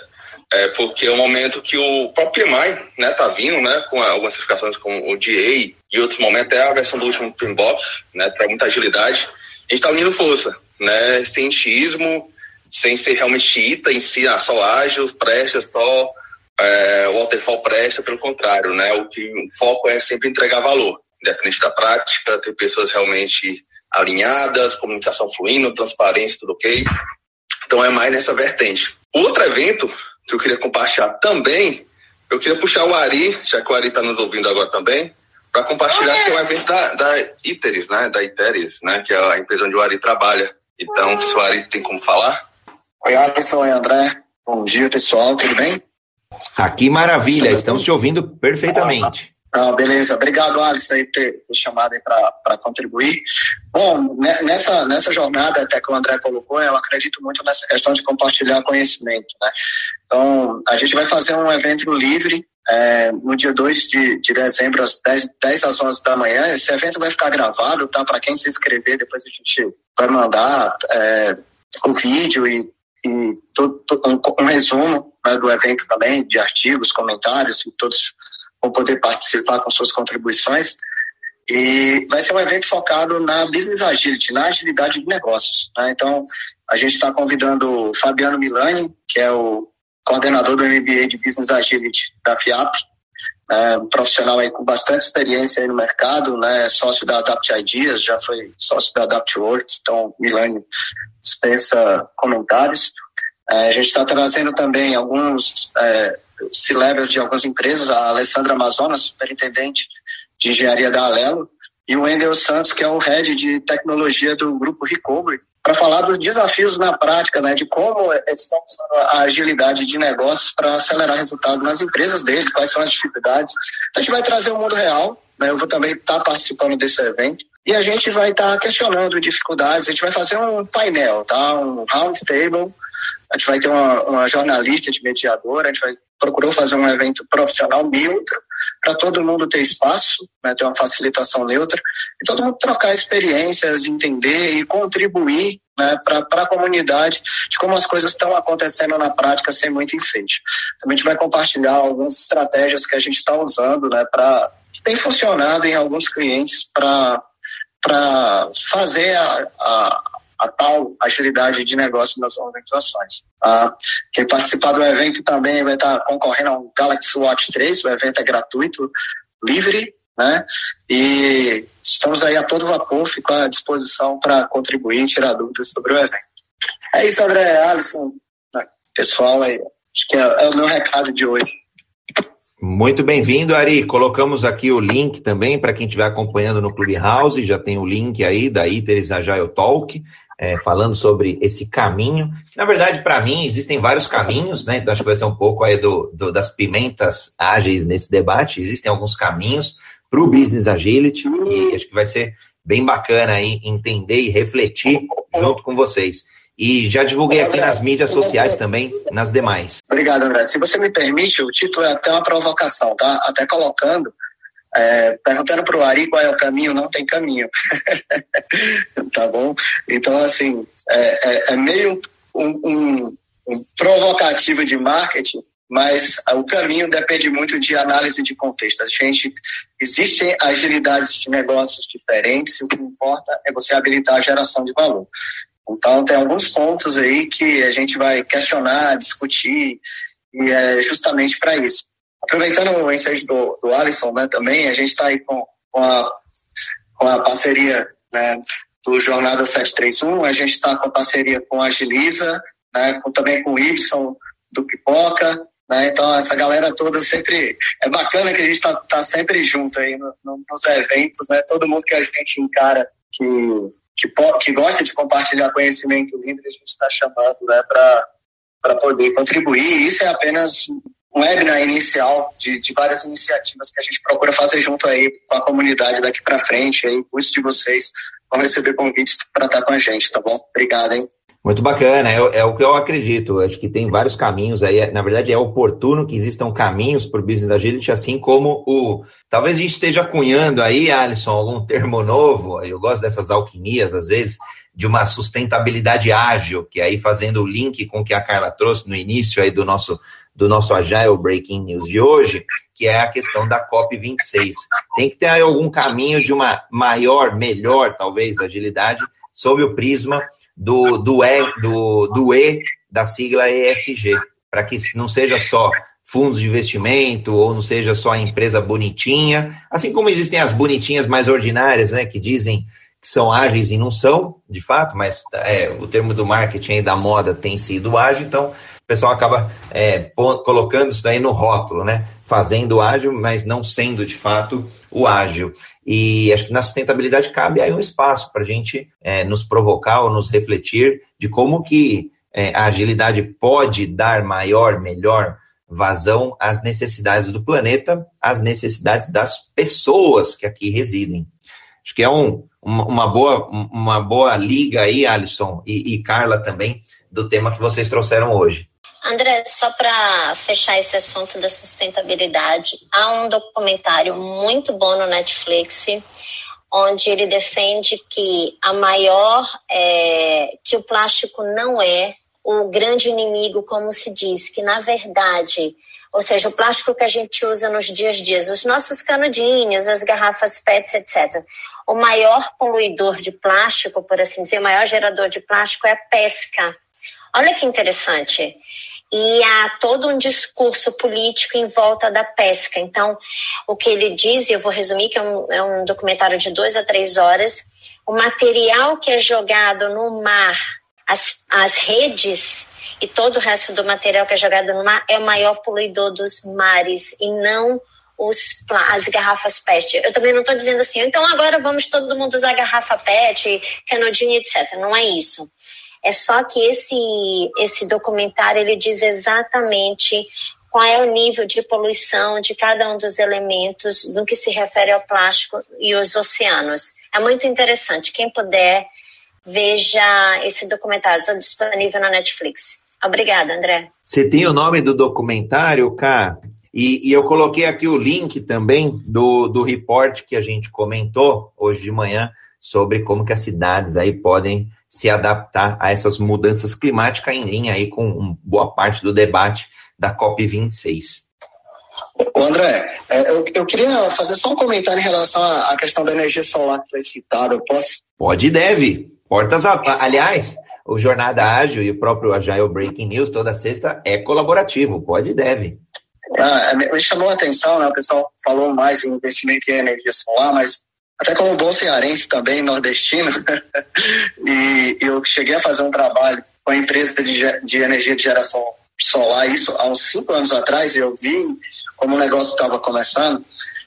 é porque é o momento que o próprio PMI né, tá vindo, né, com algumas certificações como o DA e outros momentos, é a versão do último Pinbox, né, para muita agilidade. A gente está unindo força, né, sem xismo, sem ser realmente xiita em si, ah, só ágil, presta, só é, waterfall presta, pelo contrário, né, o que o foco é sempre entregar valor, independente da prática, ter pessoas realmente alinhadas, comunicação fluindo, transparência, tudo ok. Então é mais nessa vertente. O outro evento que eu queria compartilhar também, eu queria puxar o Ari, já que o Ari está nos ouvindo agora também, para compartilhar que é um evento da, da Iteris, né? Da Iteris, né? Que é a empresa onde o Ari trabalha. Então, se o Ari tem como falar. Oi, Alisson, oi, André. Bom dia, pessoal, tudo bem? Aqui, maravilha, estamos te ouvindo perfeitamente. Ah, beleza, obrigado, Alisson, aí, por ter chamado para contribuir. Bom, né, nessa, nessa jornada até que o André colocou, eu acredito muito nessa questão de compartilhar conhecimento. Né? Então, a gente vai fazer um evento livre é, no dia 2 de, de dezembro, às 10, 10 às 11 da manhã. Esse evento vai ficar gravado, tá? Para quem se inscrever, depois a gente vai mandar é, o vídeo e, e um, um, resumo né, do evento também, de artigos, comentários, e todos vão poder participar com suas contribuições. E vai ser um evento focado na business agility, na agilidade de negócios. Né? Então, a gente está convidando o Fabiano Milani, que é o coordenador do MBA de Business Agility da FIAP, é, um profissional aí com bastante experiência no mercado, né, sócio da Adapt Ideas, já foi sócio da Adapt Works, então Milani dispensa comentários. É, a gente está trazendo também alguns é, C-levels de algumas empresas, a Alessandra Amazonas, superintendente de engenharia da Alelo, e o Wendel Santos, que é o head de tecnologia do grupo Recovery, para falar dos desafios na prática, né, de como estão usando a agilidade de negócios para acelerar resultados nas empresas deles, quais são as dificuldades. Então, a gente vai trazer o mundo real, né, eu vou também estar tá participando desse evento, e a gente vai estar tá questionando dificuldades, a gente vai fazer um painel, tá, um round table, a gente vai ter uma, uma jornalista de mediadora, a gente vai procurou fazer um evento profissional neutro para todo mundo ter espaço, né, ter uma facilitação neutra e todo mundo trocar experiências, entender e contribuir né, para a comunidade de como as coisas estão acontecendo na prática sem muito enfeite. Também a gente vai compartilhar algumas estratégias que a gente está usando, né, para que tem funcionado em alguns clientes para para fazer a, a a tal agilidade de negócio nas organizações. Tá? Quem participar do evento também vai estar concorrendo ao Galaxy Watch 3, o evento é gratuito, livre, né? E estamos aí a todo vapor, fico à disposição para contribuir e tirar dúvidas sobre o evento. É isso, André, Alisson, né? pessoal, aí, acho que é, é o meu recado de hoje. Muito bem-vindo, Ari. Colocamos aqui o link também para quem estiver acompanhando no Clubhouse. Já tem o link aí da Iteres Agile Talk é, falando sobre esse caminho. Na verdade, para mim, existem vários caminhos, né? Então, acho que vai ser um pouco aí do, do das pimentas ágeis nesse debate. Existem alguns caminhos para o business agility e acho que vai ser bem bacana aí entender e refletir junto com vocês. E já divulguei aqui nas mídias sociais também, nas demais. Obrigado, André. Se você me permite, o título é até uma provocação, tá? Até colocando É, perguntando para o Ari qual é o caminho, não tem caminho. tá bom? Então, assim, é, é, é meio um, um, um provocativo de marketing, mas o caminho depende muito de análise de contexto. A gente existem agilidades de negócios diferentes, o que importa é você habilitar a geração de valor. Então tem alguns pontos aí que a gente vai questionar, discutir e é justamente para isso. Aproveitando o ensejo do, do Alisson, né, também a gente está aí com, com, a, com a parceria né, do Jornada 731, a gente está com a parceria com a Agiliza, né, com, também com o Ibson do Pipoca, né, então essa galera toda sempre, é bacana que a gente está tá sempre junto aí no, no, nos eventos, né, todo mundo que a gente encara que, que, que gosta de compartilhar conhecimento livre, a gente está chamando né, para poder contribuir, isso é apenas um webinar inicial de, de várias iniciativas que a gente procura fazer junto aí com a comunidade daqui para frente, aí, o de vocês vão receber convites para estar com a gente, tá bom? Obrigado, hein? Muito bacana, é, é, o que eu acredito. Acho que tem vários caminhos aí. Na verdade, é oportuno que existam caminhos para o Business Agility, assim como o. Talvez a gente esteja cunhando aí, Alisson, algum termo novo. Eu gosto dessas alquimias, às vezes, de uma sustentabilidade ágil, que aí fazendo o link com o que a Carla trouxe no início aí do nosso do nosso Agile Breaking News de hoje, que é a questão da COP26. Tem que ter algum caminho de uma maior, melhor, talvez, agilidade sob o prisma do, do, e, do, do E da sigla ESG, para que não seja só fundos de investimento ou não seja só a empresa bonitinha, assim como existem as bonitinhas mais ordinárias, né, que dizem que são ágeis e não são, de fato, mas é, o termo do marketing e da moda tem sido ágil, então pessoal acaba é, colocando isso daí no rótulo, né? Fazendo ágil, mas não sendo de fato o ágil. E acho que na sustentabilidade cabe aí um espaço para a gente é, nos provocar ou nos refletir de como que é, a agilidade pode dar maior, melhor vazão às necessidades do planeta, às necessidades das pessoas que aqui residem. Acho que é um, uma, boa, uma boa liga aí, Alisson e, e Carla também, do tema que vocês trouxeram hoje. André, só para fechar esse assunto da sustentabilidade, há um documentário muito bom no Netflix, onde ele defende que a maior, é, que o plástico não é o grande inimigo, como se diz, que na verdade, ou seja, o plástico que a gente usa nos dias a dias, os nossos canudinhos, as garrafas PETs, etc. O maior poluidor de plástico, por assim dizer, o maior gerador de plástico é a pesca. Olha que interessante e há todo um discurso político em volta da pesca. Então, o que ele diz, e eu vou resumir, que é um, é um documentário de duas a três horas, o material que é jogado no mar, as, as redes e todo o resto do material que é jogado no mar é o maior poluidor dos mares e não os, as garrafas PET. Eu também não estou dizendo assim, então agora vamos todo mundo usar garrafa PET, canudinho, etc. Não é isso. É só que esse, esse documentário ele diz exatamente qual é o nível de poluição de cada um dos elementos no que se refere ao plástico e os oceanos. É muito interessante. Quem puder, veja esse documentário. Está disponível na Netflix. Obrigada, André. Você tem o nome do documentário, Cá? E, e, eu coloquei aqui o link também do, do report que a gente comentou hoje de manhã sobre como que as cidades aí podem se adaptar a essas mudanças climáticas em linha aí com boa parte do debate da COP26. André, é, eu, eu, queria fazer só um comentário em relação à, questão da energia solar que foi citada. Posso? Pode e deve. Portas a... Aliás, o Jornada Ágil e o próprio Agile Breaking News toda sexta é colaborativo. Pode e deve. Ah, me chamou a atenção, né? O pessoal falou mais em investimento em energia solar, mas até como bom cearense também, nordestino, e eu cheguei a fazer um trabalho com a empresa de, de energia de geração solar, isso há uns cinco anos atrás, e eu vi como o negócio estava começando.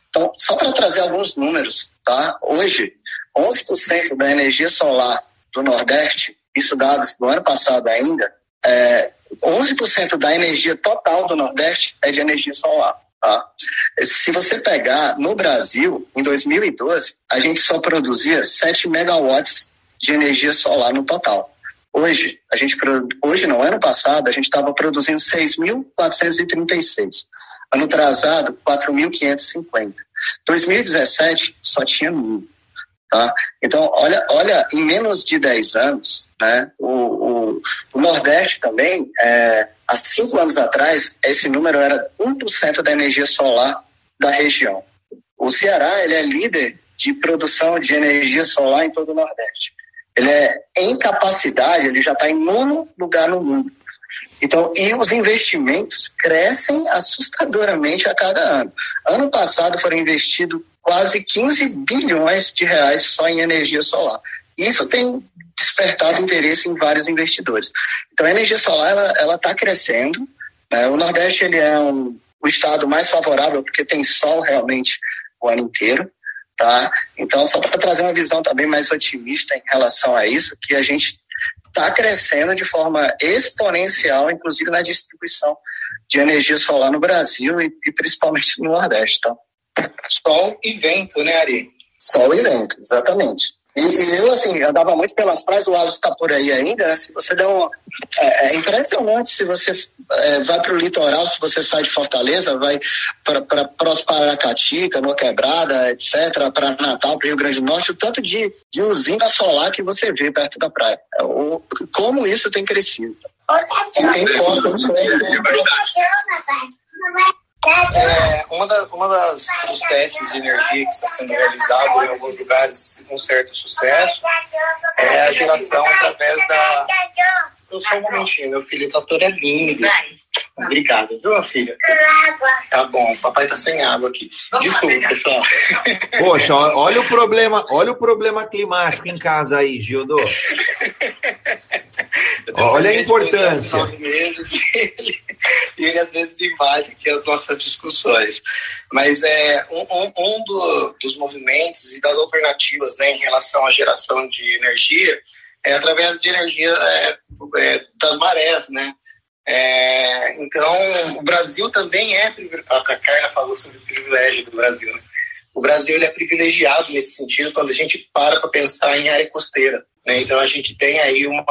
Então, só para trazer alguns números, tá? Hoje, 11% da energia solar do Nordeste, isso dados do ano passado ainda, é, 11% da energia total do Nordeste é de energia solar. Tá? Se você pegar no Brasil, em 2012, a gente só produzia 7 megawatts de energia solar no total. Hoje, a gente hoje não, ano passado, a gente estava produzindo 6.436. Ano atrasado, 4.550. 2017, só tinha mil. Tá? Então, olha, olha, em menos de 10 anos, né, o, o, o Nordeste também, é, há cinco anos atrás, esse número era 1% da energia solar da região. O Ceará ele é líder de produção de energia solar em todo o Nordeste. Ele é em capacidade, ele já está em nono lugar no mundo. Então, e os investimentos crescem assustadoramente a cada ano. Ano passado foram investidos quase 15 bilhões de reais só em energia solar. Isso tem despertado interesse em vários investidores. Então, a energia solar ela está crescendo. Né? O Nordeste ele é um, o estado mais favorável porque tem sol realmente o ano inteiro. Tá? Então, só para trazer uma visão também mais otimista em relação a isso, que a gente está crescendo de forma exponencial, inclusive na distribuição de energia solar no Brasil e, e principalmente no Nordeste. Tá? Sol e vento, né, Ari? Sol e vento, exatamente. E, e, eu, assim, andava muito pelas praias, o Alisson está por aí ainda, né? Se você der uma. É, é impressionante se você é, vai para o litoral, se você sai de Fortaleza, vai para próximo Paracati, Canoa Quebrada, etc., para Natal, para Rio Grande do Norte, o tanto de, de usina solar que você vê perto da praia. É, o, como isso tem crescido. E tem costa, é, uma, da, uma das dos testes de energia que está sendo realizado em alguns lugares com certo sucesso é a geração através da. Eu só um momentinho, meu filho, tá todo lindo. Obrigado, viu, filha? Tá bom, papai tá sem água aqui. Desculpa, pessoal. Poxa, olha o problema, olha o problema climático em casa aí, Gildo. Olha a importância. e ele às vezes invade aqui as nossas discussões. Mas é um, um, um do, dos movimentos e das alternativas né, em relação à geração de energia é através de energia é, é, das marés, né? É, então, o Brasil também é. A Carla falou sobre o privilégio do Brasil. Né? O Brasil ele é privilegiado nesse sentido quando a gente para para pensar em área costeira. Né? Então, a gente tem aí uma,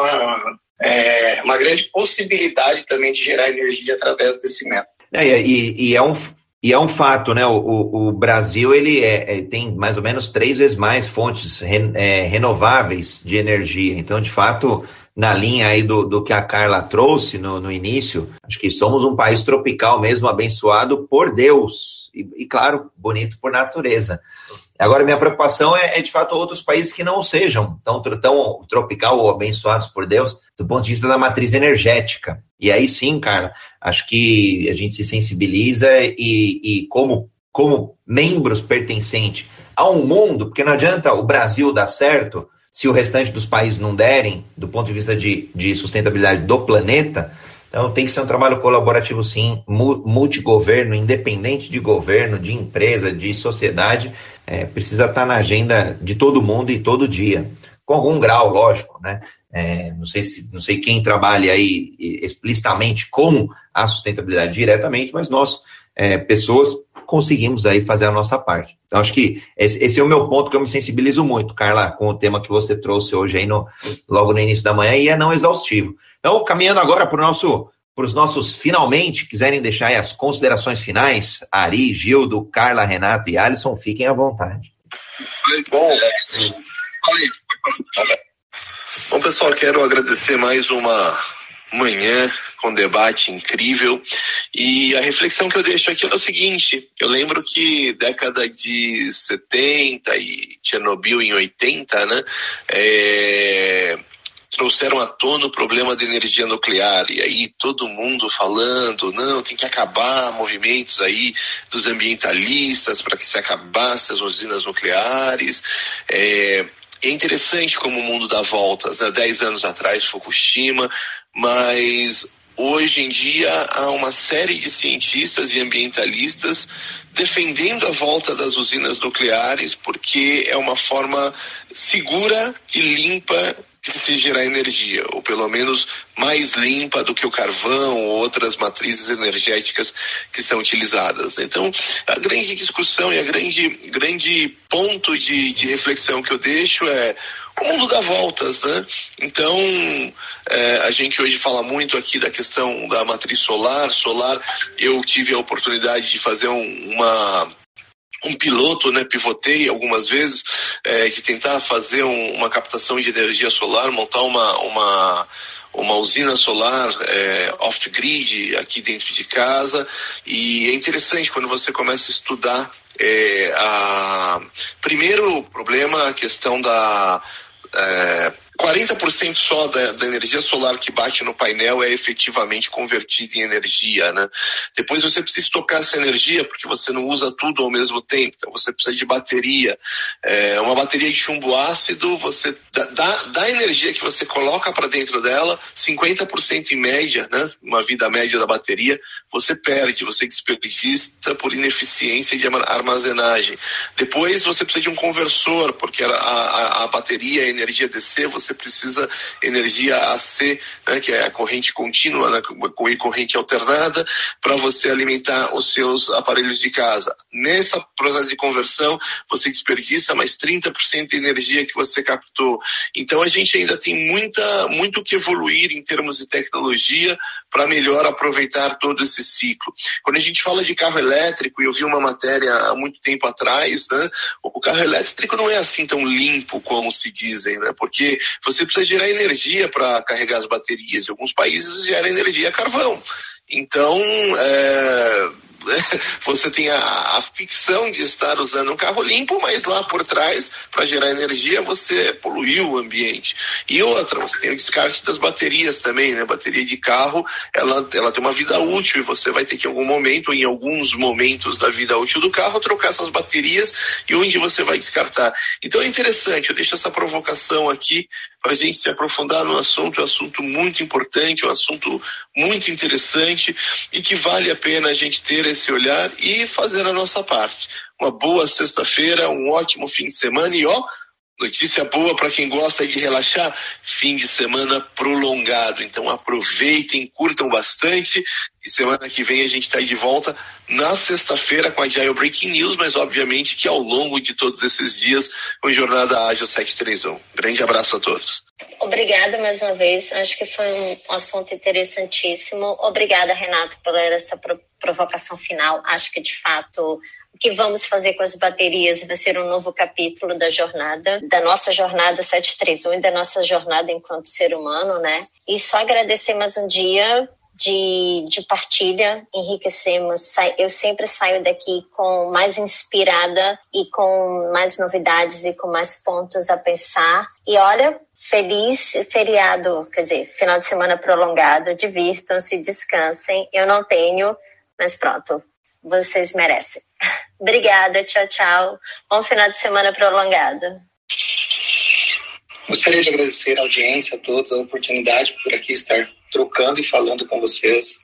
é, uma grande possibilidade também de gerar energia através desse método. É, e, e, é um, e é um fato, né? O, o, o Brasil ele é, é, tem mais ou menos três vezes mais fontes re, é, renováveis de energia. Então, de fato, na linha aí do, do que a Carla trouxe no, no início, acho que somos um país tropical mesmo, abençoado por Deus. E, e claro, bonito por natureza. Agora, minha preocupação é, é, de fato outros países que não sejam tão, tão tropical ou abençoados por Deus do ponto de vista da matriz energética. E aí sim, cara, acho que a gente se sensibiliza e, e como, como membros pertencentes a um mundo, porque não adianta o Brasil dar certo se o restante dos países não derem, do ponto de vista de, de sustentabilidade do planeta. Então tem que ser um trabalho colaborativo, sim, multigoverno, independente de governo, de empresa, de sociedade é, precisa estar na agenda de todo mundo e todo dia, com algum grau, lógico, né? É, não sei se não sei quem trabalha aí explicitamente com a sustentabilidade diretamente, mas nós, é, pessoas, conseguimos aí fazer a nossa parte. Então, acho que esse, esse, é o meu ponto que eu me sensibilizo muito, Carla, com o tema que você trouxe hoje aí no, logo no início da manhã, e é não exaustivo. Então, caminhando agora para o nosso para os nossos finalmente, quiserem deixar as considerações finais, Ari, Gildo, Carla, Renato e Alisson, fiquem à vontade. Bom, bom pessoal, quero agradecer mais uma manhã com debate incrível. E a reflexão que eu deixo aqui é o seguinte, eu lembro que década de 70 e Chernobyl em 80, né, é, trouxeram à tona o problema da energia nuclear. E aí todo mundo falando, não, tem que acabar movimentos aí dos ambientalistas para que se acabasse as usinas nucleares. É, é interessante como o mundo dá voltas, né? Dez anos atrás, Fukushima, mas hoje em dia há uma série de cientistas e ambientalistas defendendo a volta das usinas nucleares porque é uma forma segura e limpa se gerar energia, ou pelo menos mais limpa do que o carvão ou outras matrizes energéticas que são utilizadas. Então, a grande discussão e a grande, grande ponto de, de reflexão que eu deixo é o mundo dá voltas, né? Então, é, a gente hoje fala muito aqui da questão da matriz solar. Solar, eu tive a oportunidade de fazer um, uma um piloto, né, pivotei algumas vezes, é, de tentar fazer um, uma captação de energia solar, montar uma, uma, uma usina solar é, off-grid aqui dentro de casa. E é interessante quando você começa a estudar é, a... primeiro problema, a questão da. É, 40% só da, da, energia solar que bate no painel é efetivamente convertida em energia, né? Depois você precisa estocar essa energia porque você não usa tudo ao mesmo tempo, então você precisa de bateria. É, uma bateria de chumbo ácido, você dá, da energia que você coloca para dentro dela, 50% em média, né? Uma vida média da bateria, você perde, você desperdiça por ineficiência de armazenagem. Depois você precisa de um conversor, porque a, a, a bateria, a energia DC, você você precisa energia AC, né, que é a corrente contínua né, e corrente alternada, para você alimentar os seus aparelhos de casa. Nessa processo de conversão, você desperdiça mais 30% de energia que você captou. Então a gente ainda tem muita, muito que evoluir em termos de tecnologia para melhor aproveitar todo esse ciclo. Quando a gente fala de carro elétrico, e eu vi uma matéria há muito tempo atrás, né, o carro elétrico não é assim tão limpo como se dizem, né, porque você precisa gerar energia para carregar as baterias. Em alguns países gera energia a carvão. Então, é, você tem a, a, ficção de estar usando um carro limpo, mas lá por trás, para gerar energia, você poluiu o ambiente. E outra, você tem o descarte das baterias também, né? Bateria de carro, ela, ela tem uma vida útil e você vai ter que em algum momento, em alguns momentos da vida útil do carro, trocar essas baterias e onde você vai descartar. Então é interessante, eu deixo essa provocação aqui para a gente se aprofundar no assunto, é um assunto muito importante, um assunto muito interessante e que vale a pena a gente ter esse olhar e fazer a nossa parte. Uma boa sexta-feira, um ótimo fim de semana e ó, Notícia boa para quem gosta de relaxar, fim de semana prolongado. Então aproveitem, curtam bastante e semana que vem a gente está de volta na sexta-feira com a Agile Breaking News, mas obviamente que ao longo de todos esses dias com a Jornada Ágil 731. Grande abraço a todos. Obrigada mais uma vez, acho que foi um assunto interessantíssimo. Obrigada, Renato, por essa provocação final. Acho que de fato o que vamos fazer com as baterias vai ser um novo capítulo da jornada, da nossa jornada 731 e da nossa jornada enquanto ser humano, né? E só agradecer mais um dia de, de partilha, enriquecemos. Eu sempre saio daqui com mais inspirada e com mais novidades e com mais pontos a pensar. E olha, feliz feriado, quer dizer, final de semana prolongado, divirtam-se, descansem. Eu não tenho, mas pronto, vocês merecem. Obrigada, tchau, tchau. Bom final de semana prolongado. Gostaria de agradecer a audiência, a todos, a oportunidade por aqui estar trocando e falando com vocês.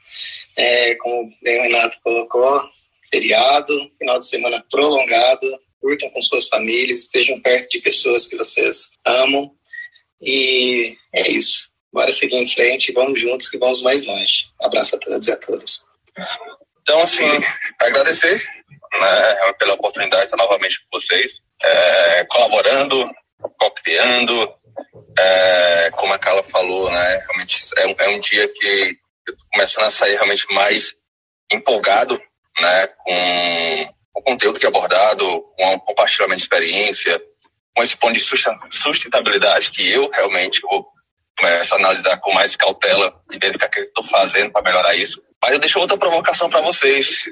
É, como bem o Renato colocou, feriado, final de semana prolongado, curtam com suas famílias, estejam perto de pessoas que vocês amam. E é isso. Bora seguir em frente, vamos juntos que vamos mais longe. Abraço a todos e a todas. Então, assim, agradecer né, pela oportunidade de estar novamente com vocês, é, colaborando, co-criando, é, como a Carla falou, né, realmente é um, é um dia que eu tô começando a sair realmente mais empolgado, né, com o conteúdo que é abordado, com o compartilhamento de experiência, com esse ponto de sustentabilidade que eu realmente vou começar a analisar com mais cautela e verificar o que eu estou fazendo para melhorar isso. Mas eu deixo outra provocação para vocês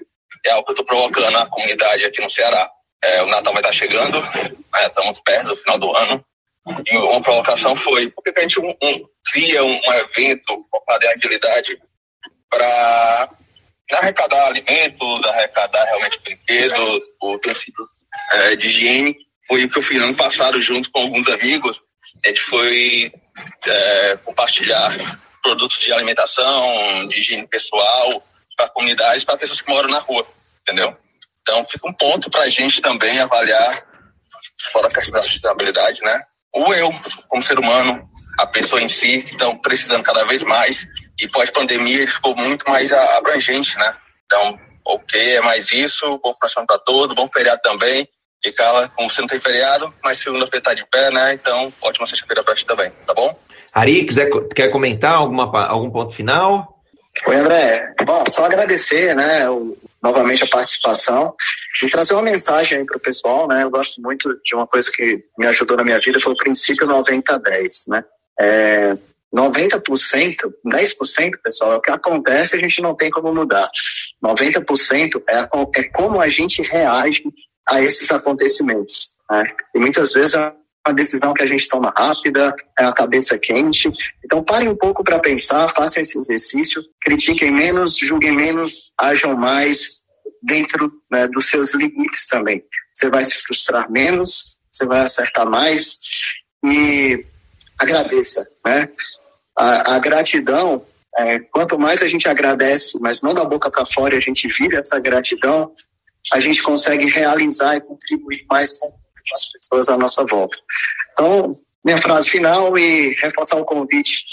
é algo que eu estou provocando na comunidade aqui no Ceará. É, o Natal vai estar chegando, né, estamos perto do final do ano, e uma provocação foi, por que a gente um, um, cria um, evento focado em agilidade para arrecadar alimentos, arrecadar realmente brinquedos, utensílios é, de higiene. Foi o que eu fiz ano passado junto com alguns amigos. A gente foi é, compartilhar produtos de alimentação, de higiene pessoal, para comunidades, para pessoas que moram na rua, entendeu? Então fica um ponto para a gente também avaliar, fora a questão da sustentabilidade, né? O eu, como ser humano, a pessoa em si, que estão precisando cada vez mais. E pós-pandemia ele ficou muito mais abrangente, né? Então, ok, é mais isso, bom final para todo, bom feriado também. E, cara, como você não tem feriado, mas segunda-feira tá de pé, né? Então, ótima sexta-feira pra ti também, tá bom? Ari, quiser, quer comentar alguma, algum ponto final? Oi, André. Bom, só agradecer, né, o, novamente a participação e trazer uma mensagem para o pessoal, né? Eu gosto muito de uma coisa que me ajudou na minha vida, foi o princípio 90-10, né? É, 90%, 10%, pessoal, é o que acontece a gente não tem como mudar. 90% é, a, é como a gente reage a esses acontecimentos. Né? E muitas vezes uma decisão que a gente toma rápida, é a cabeça quente. Então parem um pouco para pensar, façam esse exercício, critiquem menos, julguem menos, ajam mais dentro né, dos seus limites também. Você vai se frustrar menos, você vai acertar mais e agradeça, né? A, a gratidão, é, quanto mais a gente agradece, mas não da boca para fora, a gente vive essa gratidão, a gente consegue realizar e contribuir mais com as pessoas à nossa volta. Então, minha frase final e reforçar o convite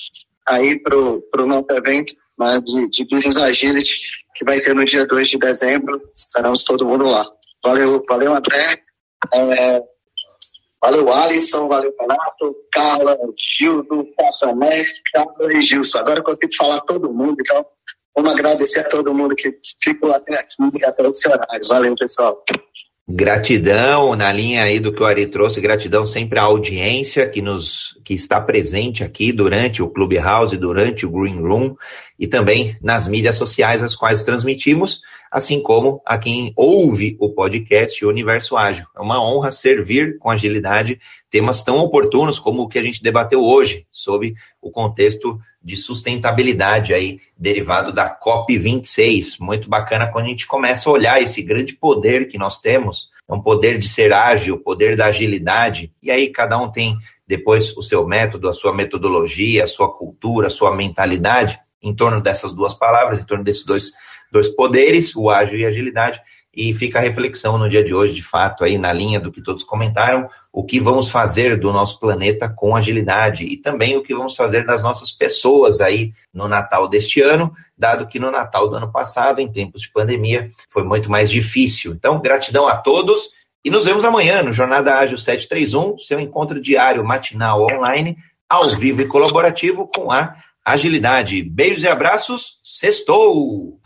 aí para o nosso evento né, de, de Business Agility, que vai ter no dia 2 de dezembro. Esperamos todo mundo lá. Valeu, valeu André. É, valeu, Alisson. Valeu, Renato. Carla, Gildo, Casané, Carla e Gilson. Agora eu consigo falar todo mundo, então vamos agradecer a todo mundo que ficou até aqui, até esse horário. Valeu, pessoal. Gratidão na linha aí do que o Ari trouxe, gratidão sempre à audiência que nos que está presente aqui durante o Clubhouse, durante o Green Room e também nas mídias sociais as quais transmitimos, assim como a quem ouve o podcast Universo Ágil. É uma honra servir com agilidade temas tão oportunos como o que a gente debateu hoje, sob o contexto de sustentabilidade aí derivado da COP 26. Muito bacana quando a gente começa a olhar esse grande poder que nós temos, é um poder de ser ágil, o poder da agilidade. E aí cada um tem depois o seu método, a sua metodologia, a sua cultura, a sua mentalidade em torno dessas duas palavras, em torno desses dois, dois poderes, o ágil e a agilidade. E fica a reflexão no dia de hoje, de fato, aí na linha do que todos comentaram, o que vamos fazer do nosso planeta com agilidade e também o que vamos fazer das nossas pessoas aí no Natal deste ano, dado que no Natal do ano passado, em tempos de pandemia, foi muito mais difícil. Então, gratidão a todos e nos vemos amanhã no Jornada Ágil 731, seu encontro diário matinal online, ao vivo e colaborativo com a agilidade. Beijos e abraços, sextou!